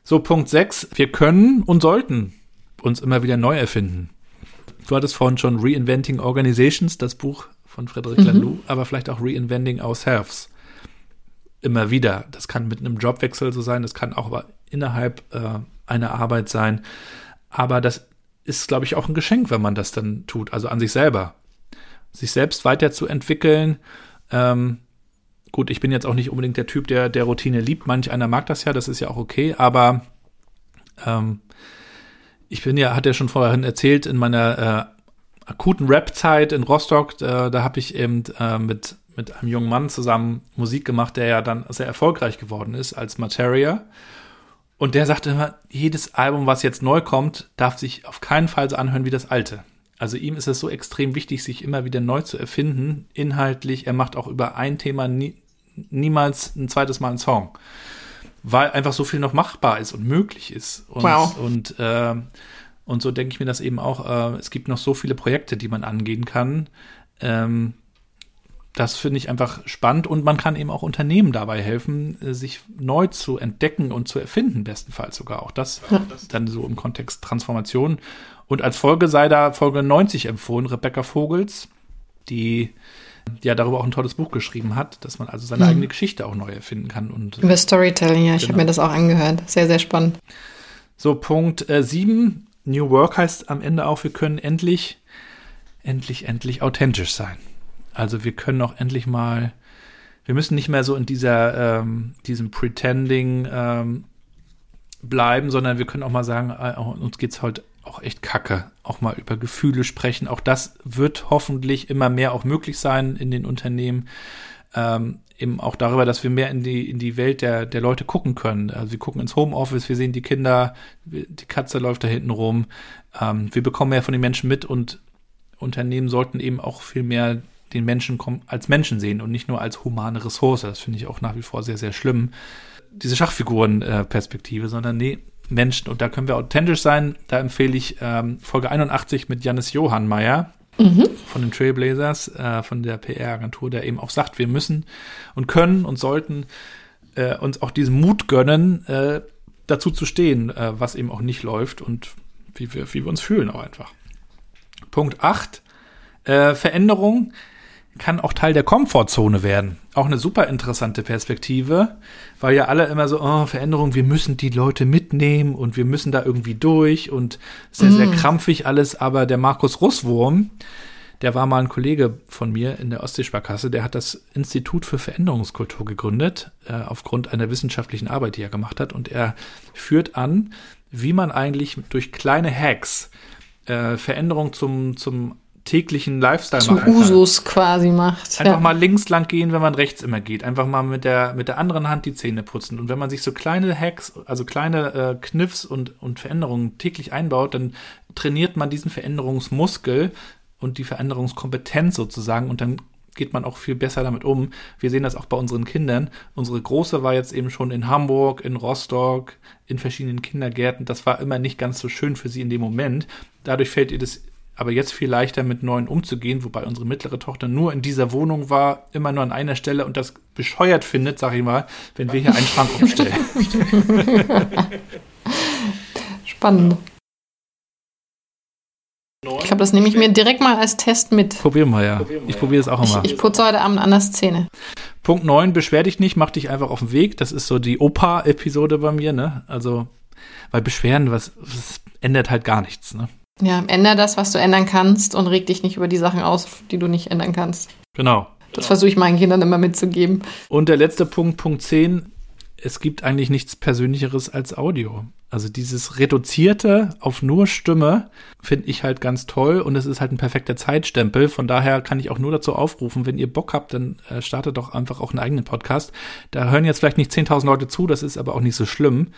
So, Punkt 6. Wir können und sollten uns immer wieder neu erfinden. Du hattest vorhin schon Reinventing Organizations, das Buch von Frederic mhm. Laloux, aber vielleicht auch Reinventing Ourselves. Immer wieder. Das kann mit einem Jobwechsel so sein, das kann auch innerhalb äh, einer Arbeit sein. Aber das ist, glaube ich, auch ein Geschenk, wenn man das dann tut, also an sich selber. Sich selbst weiterzuentwickeln. Ähm, gut, ich bin jetzt auch nicht unbedingt der Typ, der, der Routine liebt. Manch einer mag das ja, das ist ja auch okay, aber ähm, ich bin ja, hat er schon vorhin erzählt, in meiner äh, akuten Rap-Zeit in Rostock, äh, da habe ich eben äh, mit, mit einem jungen Mann zusammen Musik gemacht, der ja dann sehr erfolgreich geworden ist als Materia. Und der sagte immer, jedes Album, was jetzt neu kommt, darf sich auf keinen Fall so anhören wie das alte. Also ihm ist es so extrem wichtig, sich immer wieder neu zu erfinden, inhaltlich. Er macht auch über ein Thema nie, niemals ein zweites Mal einen Song weil einfach so viel noch machbar ist und möglich ist. Und, wow. und, äh, und so denke ich mir das eben auch, äh, es gibt noch so viele Projekte, die man angehen kann. Ähm, das finde ich einfach spannend und man kann eben auch Unternehmen dabei helfen, äh, sich neu zu entdecken und zu erfinden, bestenfalls sogar. Auch das, ja. dann so im Kontext Transformation. Und als Folge sei da Folge 90 empfohlen, Rebecca Vogels, die ja darüber auch ein tolles Buch geschrieben hat, dass man also seine hm. eigene Geschichte auch neu erfinden kann. Und, Über Storytelling, ja, ich genau. habe mir das auch angehört. Sehr, sehr spannend. So, Punkt äh, 7, New Work heißt am Ende auch, wir können endlich, endlich, endlich authentisch sein. Also wir können auch endlich mal, wir müssen nicht mehr so in dieser, ähm, diesem Pretending ähm, bleiben, sondern wir können auch mal sagen, äh, uns geht es heute auch echt kacke, auch mal über Gefühle sprechen. Auch das wird hoffentlich immer mehr auch möglich sein in den Unternehmen. Ähm, eben auch darüber, dass wir mehr in die, in die Welt der, der Leute gucken können. Also wir gucken ins Homeoffice, wir sehen die Kinder, die Katze läuft da hinten rum. Ähm, wir bekommen mehr von den Menschen mit und Unternehmen sollten eben auch viel mehr den Menschen als Menschen sehen und nicht nur als humane Ressource. Das finde ich auch nach wie vor sehr, sehr schlimm. Diese Schachfiguren-Perspektive, sondern nee, Menschen. Und da können wir authentisch sein. Da empfehle ich ähm, Folge 81 mit Janis Johannmeier mhm. von den Trailblazers, äh, von der PR-Agentur, der eben auch sagt, wir müssen und können und sollten äh, uns auch diesen Mut gönnen, äh, dazu zu stehen, äh, was eben auch nicht läuft und wie wir, wie wir uns fühlen auch einfach. Punkt 8. Äh, Veränderung kann auch Teil der Komfortzone werden. Auch eine super interessante Perspektive, weil ja alle immer so, oh, Veränderung, wir müssen die Leute mitnehmen und wir müssen da irgendwie durch und sehr, sehr mm. krampfig alles. Aber der Markus Russwurm, der war mal ein Kollege von mir in der Ostseesparkasse, der hat das Institut für Veränderungskultur gegründet, äh, aufgrund einer wissenschaftlichen Arbeit, die er gemacht hat. Und er führt an, wie man eigentlich durch kleine Hacks äh, Veränderung zum, zum täglichen Lifestyle Zum machen Usus quasi macht. Einfach ja. mal links lang gehen, wenn man rechts immer geht. Einfach mal mit der, mit der anderen Hand die Zähne putzen. Und wenn man sich so kleine Hacks, also kleine äh, Kniffs und, und Veränderungen täglich einbaut, dann trainiert man diesen Veränderungsmuskel und die Veränderungskompetenz sozusagen und dann geht man auch viel besser damit um. Wir sehen das auch bei unseren Kindern. Unsere Große war jetzt eben schon in Hamburg, in Rostock, in verschiedenen Kindergärten. Das war immer nicht ganz so schön für sie in dem Moment. Dadurch fällt ihr das aber jetzt viel leichter mit neuen umzugehen, wobei unsere mittlere Tochter nur in dieser Wohnung war, immer nur an einer Stelle und das bescheuert findet, sag ich mal, wenn wir hier einen Schrank umstellen. Spannend. Ich glaube, das nehme ich mir direkt mal als Test mit. Probieren wir ja. Ich probiere es auch immer. Ich, ich putze heute Abend an der Szene. Punkt 9, beschwer dich nicht, mach dich einfach auf den Weg. Das ist so die Opa-Episode bei mir, ne? Also, weil Beschweren, was, was ändert halt gar nichts, ne? Ja, änder das, was du ändern kannst und reg dich nicht über die Sachen aus, die du nicht ändern kannst. Genau. Das versuche ich meinen Kindern immer mitzugeben. Und der letzte Punkt, Punkt 10, es gibt eigentlich nichts Persönlicheres als Audio. Also dieses Reduzierte auf nur Stimme finde ich halt ganz toll und es ist halt ein perfekter Zeitstempel. Von daher kann ich auch nur dazu aufrufen, wenn ihr Bock habt, dann äh, startet doch einfach auch einen eigenen Podcast. Da hören jetzt vielleicht nicht 10.000 Leute zu, das ist aber auch nicht so schlimm.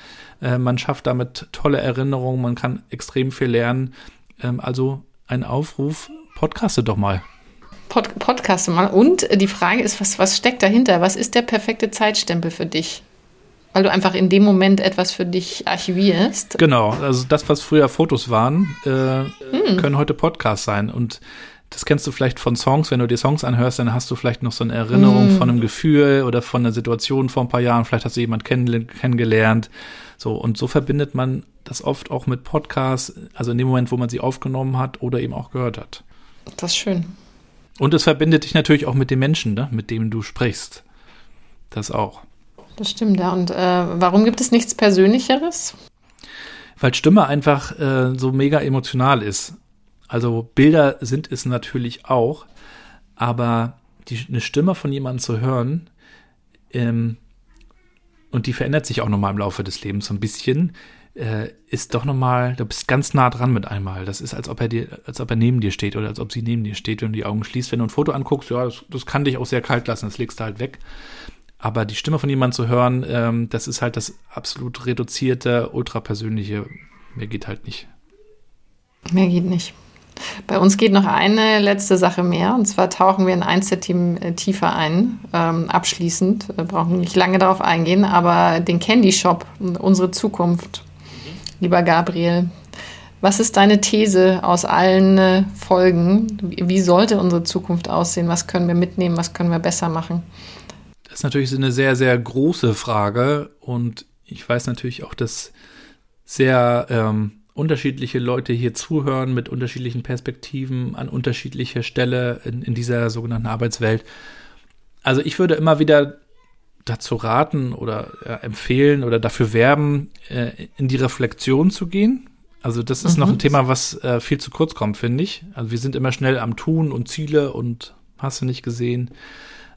Äh, man schafft damit tolle Erinnerungen, man kann extrem viel lernen. Ähm, also ein Aufruf, podcastet doch mal. Pod mal. Und die Frage ist, was, was steckt dahinter? Was ist der perfekte Zeitstempel für dich? Weil du einfach in dem Moment etwas für dich archivierst. Genau, also das, was früher Fotos waren, äh, hm. können heute Podcasts sein. Und das kennst du vielleicht von Songs, wenn du dir Songs anhörst, dann hast du vielleicht noch so eine Erinnerung mm. von einem Gefühl oder von einer Situation vor ein paar Jahren, vielleicht hast du jemanden kenn kennengelernt. So, und so verbindet man das oft auch mit Podcasts, also in dem Moment, wo man sie aufgenommen hat oder eben auch gehört hat. Das ist schön. Und es verbindet dich natürlich auch mit den Menschen, ne, mit denen du sprichst. Das auch. Das stimmt, ja. Und äh, warum gibt es nichts Persönlicheres? Weil Stimme einfach äh, so mega emotional ist. Also Bilder sind es natürlich auch, aber die, eine Stimme von jemandem zu hören, ähm, und die verändert sich auch nochmal im Laufe des Lebens so ein bisschen, äh, ist doch nochmal, du bist ganz nah dran mit einmal. Das ist, als ob er dir, als ob er neben dir steht oder als ob sie neben dir steht, wenn du die Augen schließt. Wenn du ein Foto anguckst, ja, das, das kann dich auch sehr kalt lassen, das legst du halt weg. Aber die Stimme von jemandem zu hören, ähm, das ist halt das absolut reduzierte, ultrapersönliche. Mehr geht halt nicht. Mehr geht nicht. Bei uns geht noch eine letzte Sache mehr, und zwar tauchen wir in eins der Team äh, tiefer ein. Ähm, abschließend, wir brauchen nicht lange darauf eingehen, aber den Candy Shop, unsere Zukunft. Lieber Gabriel, was ist deine These aus allen äh, Folgen? Wie sollte unsere Zukunft aussehen? Was können wir mitnehmen? Was können wir besser machen? Das ist natürlich eine sehr, sehr große Frage und ich weiß natürlich auch, dass sehr ähm, unterschiedliche Leute hier zuhören mit unterschiedlichen Perspektiven an unterschiedlicher Stelle in, in dieser sogenannten Arbeitswelt. Also ich würde immer wieder dazu raten oder ja, empfehlen oder dafür werben, äh, in die Reflexion zu gehen. Also das ist mhm. noch ein Thema, was äh, viel zu kurz kommt, finde ich. Also wir sind immer schnell am Tun und Ziele und hast du nicht gesehen.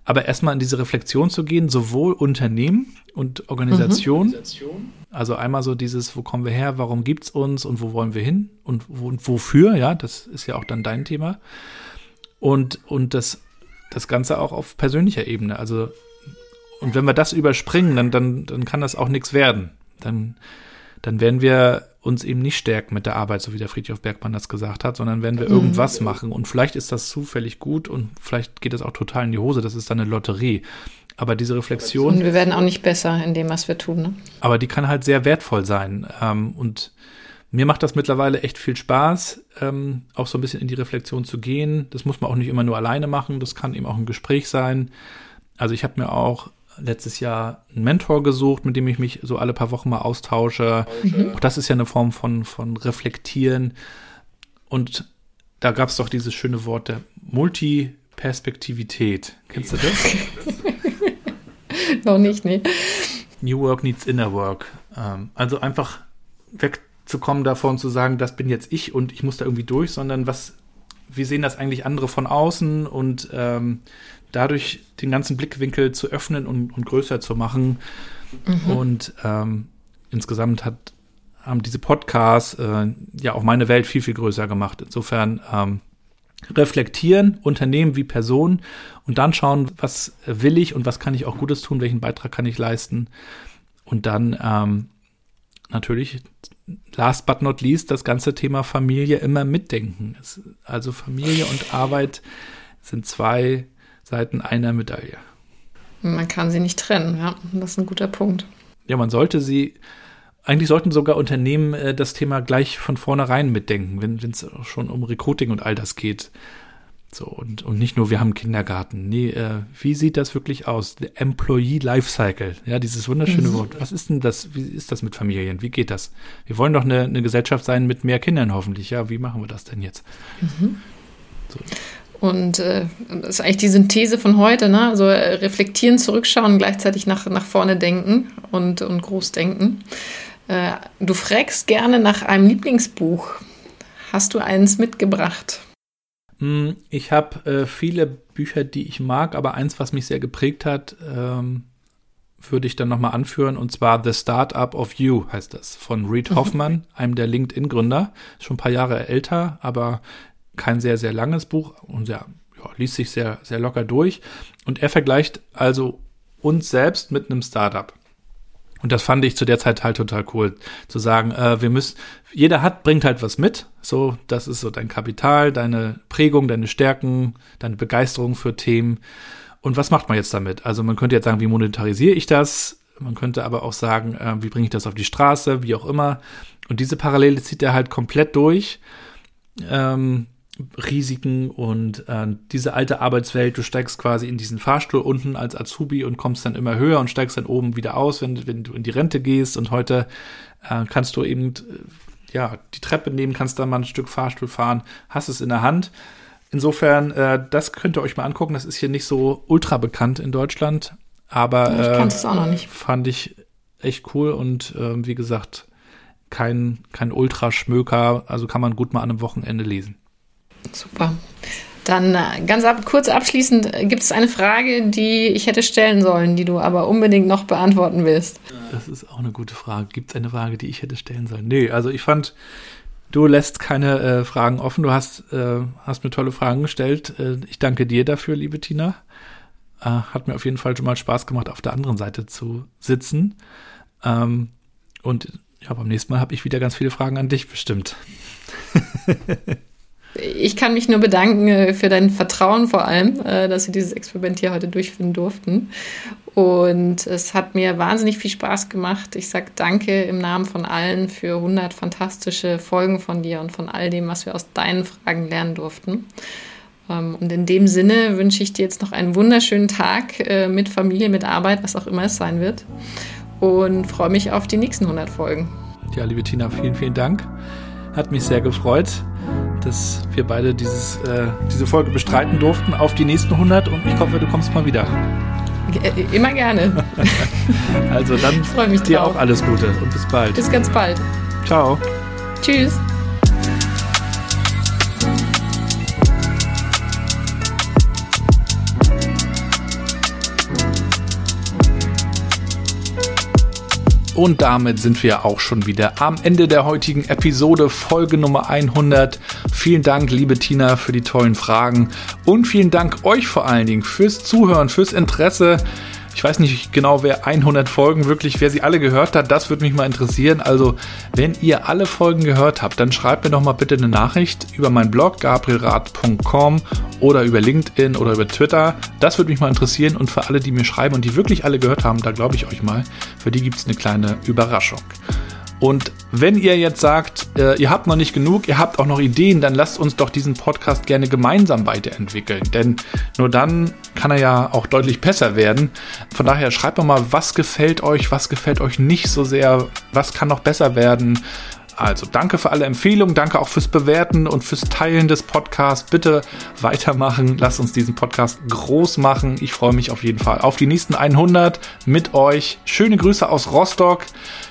Aber erstmal in diese Reflexion zu gehen, sowohl Unternehmen und Organisation. Mhm. Also einmal so dieses, wo kommen wir her, warum gibt's uns und wo wollen wir hin und, wo, und wofür, ja, das ist ja auch dann dein Thema. Und, und das, das Ganze auch auf persönlicher Ebene. Also, und wenn wir das überspringen, dann, dann, dann kann das auch nichts werden. Dann, dann werden wir uns eben nicht stärken mit der Arbeit, so wie der Friedhof Bergmann das gesagt hat, sondern werden wir mhm. irgendwas machen. Und vielleicht ist das zufällig gut und vielleicht geht es auch total in die Hose. Das ist dann eine Lotterie. Aber diese Reflexion. Und wir werden auch nicht besser in dem, was wir tun. Ne? Aber die kann halt sehr wertvoll sein. Ähm, und mir macht das mittlerweile echt viel Spaß, ähm, auch so ein bisschen in die Reflexion zu gehen. Das muss man auch nicht immer nur alleine machen. Das kann eben auch ein Gespräch sein. Also ich habe mir auch letztes Jahr einen Mentor gesucht, mit dem ich mich so alle paar Wochen mal austausche. Mhm. Auch das ist ja eine Form von, von Reflektieren. Und da gab es doch dieses schöne Wort der Multiperspektivität. Kennst du das? Noch nicht, nee. New Work needs Inner Work. Ähm, also einfach wegzukommen davon zu sagen, das bin jetzt ich und ich muss da irgendwie durch, sondern was, wie sehen das eigentlich andere von außen und ähm, dadurch den ganzen Blickwinkel zu öffnen und, und größer zu machen. Mhm. Und ähm, insgesamt hat, haben diese Podcasts äh, ja auch meine Welt viel, viel größer gemacht. Insofern ähm, reflektieren, Unternehmen wie Person und dann schauen, was will ich und was kann ich auch Gutes tun, welchen Beitrag kann ich leisten. Und dann ähm, natürlich, last but not least, das ganze Thema Familie immer mitdenken. Also Familie und Arbeit sind zwei Seiten einer Medaille. Man kann sie nicht trennen, ja. Das ist ein guter Punkt. Ja, man sollte sie, eigentlich sollten sogar Unternehmen äh, das Thema gleich von vornherein mitdenken, wenn es schon um Recruiting und all das geht. So, und, und nicht nur, wir haben einen Kindergarten. Nee, äh, wie sieht das wirklich aus? The Employee Lifecycle. Ja, dieses wunderschöne mhm. Wort. Was ist denn das? Wie ist das mit Familien? Wie geht das? Wir wollen doch eine, eine Gesellschaft sein mit mehr Kindern hoffentlich. Ja, wie machen wir das denn jetzt? Mhm. So. Und äh, das ist eigentlich die Synthese von heute, ne? Also äh, reflektieren, zurückschauen, gleichzeitig nach, nach vorne denken und, und groß denken. Äh, du fragst gerne nach einem Lieblingsbuch. Hast du eins mitgebracht? Hm, ich habe äh, viele Bücher, die ich mag, aber eins, was mich sehr geprägt hat, ähm, würde ich dann nochmal anführen, und zwar The Startup of You heißt das, von Reid mhm. Hoffman, einem der LinkedIn-Gründer. Schon ein paar Jahre älter, aber kein sehr, sehr langes Buch und sehr, ja, liest sich sehr, sehr locker durch. Und er vergleicht also uns selbst mit einem Startup. Und das fand ich zu der Zeit halt total cool, zu sagen, äh, wir müssen, jeder hat, bringt halt was mit. So, das ist so dein Kapital, deine Prägung, deine Stärken, deine Begeisterung für Themen. Und was macht man jetzt damit? Also man könnte jetzt sagen, wie monetarisiere ich das? Man könnte aber auch sagen, äh, wie bringe ich das auf die Straße, wie auch immer. Und diese Parallele zieht er halt komplett durch. Ähm, Risiken und äh, diese alte Arbeitswelt, du steigst quasi in diesen Fahrstuhl unten als Azubi und kommst dann immer höher und steigst dann oben wieder aus, wenn, wenn du in die Rente gehst und heute äh, kannst du eben äh, ja die Treppe nehmen, kannst dann mal ein Stück Fahrstuhl fahren, hast es in der Hand. Insofern, äh, das könnt ihr euch mal angucken. Das ist hier nicht so ultra bekannt in Deutschland, aber ich kannte es auch noch nicht. fand ich echt cool und äh, wie gesagt kein kein Ultraschmöker, also kann man gut mal an einem Wochenende lesen. Super. Dann äh, ganz ab, kurz abschließend, äh, gibt es eine Frage, die ich hätte stellen sollen, die du aber unbedingt noch beantworten willst? Das ist auch eine gute Frage. Gibt es eine Frage, die ich hätte stellen sollen? Nee, also ich fand, du lässt keine äh, Fragen offen. Du hast, äh, hast mir tolle Fragen gestellt. Äh, ich danke dir dafür, liebe Tina. Äh, hat mir auf jeden Fall schon mal Spaß gemacht, auf der anderen Seite zu sitzen. Ähm, und ja, beim nächsten Mal habe ich wieder ganz viele Fragen an dich bestimmt. Ich kann mich nur bedanken äh, für dein Vertrauen vor allem, äh, dass wir dieses Experiment hier heute durchführen durften. Und es hat mir wahnsinnig viel Spaß gemacht. Ich sage danke im Namen von allen für 100 fantastische Folgen von dir und von all dem, was wir aus deinen Fragen lernen durften. Ähm, und in dem Sinne wünsche ich dir jetzt noch einen wunderschönen Tag äh, mit Familie, mit Arbeit, was auch immer es sein wird. Und freue mich auf die nächsten 100 Folgen. Ja, liebe Tina, vielen, vielen Dank. Hat mich sehr gefreut dass wir beide dieses, äh, diese Folge bestreiten durften auf die nächsten 100 und ich hoffe, du kommst mal wieder. Äh, immer gerne. also dann freue mich dir drauf. auch alles Gute und bis bald. Bis ganz bald. Ciao. Tschüss. Und damit sind wir auch schon wieder am Ende der heutigen Episode, Folge Nummer 100. Vielen Dank, liebe Tina, für die tollen Fragen und vielen Dank euch vor allen Dingen fürs Zuhören, fürs Interesse. Ich weiß nicht genau, wer 100 Folgen wirklich, wer sie alle gehört hat. Das würde mich mal interessieren. Also, wenn ihr alle Folgen gehört habt, dann schreibt mir doch mal bitte eine Nachricht über meinen Blog gabrielrad.com oder über LinkedIn oder über Twitter. Das würde mich mal interessieren. Und für alle, die mir schreiben und die wirklich alle gehört haben, da glaube ich euch mal, für die gibt es eine kleine Überraschung. Und wenn ihr jetzt sagt, äh, ihr habt noch nicht genug, ihr habt auch noch Ideen, dann lasst uns doch diesen Podcast gerne gemeinsam weiterentwickeln. Denn nur dann kann er ja auch deutlich besser werden. Von daher schreibt doch mal, was gefällt euch, was gefällt euch nicht so sehr, was kann noch besser werden. Also danke für alle Empfehlungen, danke auch fürs Bewerten und fürs Teilen des Podcasts. Bitte weitermachen, lasst uns diesen Podcast groß machen. Ich freue mich auf jeden Fall auf die nächsten 100 mit euch. Schöne Grüße aus Rostock.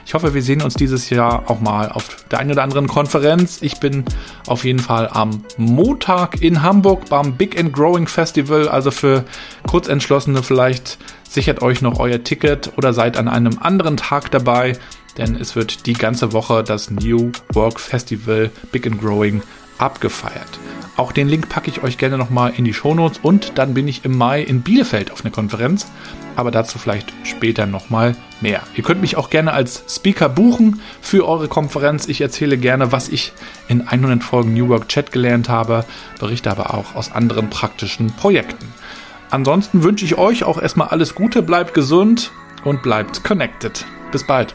Ich hoffe, wir sehen uns dieses Jahr auch mal auf der einen oder anderen Konferenz. Ich bin auf jeden Fall am Montag in Hamburg beim Big and Growing Festival. Also für Kurzentschlossene vielleicht sichert euch noch euer Ticket oder seid an einem anderen Tag dabei denn es wird die ganze Woche das New Work Festival Big and Growing abgefeiert. Auch den Link packe ich euch gerne nochmal in die Shownotes und dann bin ich im Mai in Bielefeld auf einer Konferenz, aber dazu vielleicht später nochmal mehr. Ihr könnt mich auch gerne als Speaker buchen für eure Konferenz. Ich erzähle gerne, was ich in 100 Folgen New Work Chat gelernt habe, berichte aber auch aus anderen praktischen Projekten. Ansonsten wünsche ich euch auch erstmal alles Gute, bleibt gesund und bleibt connected. Bis bald.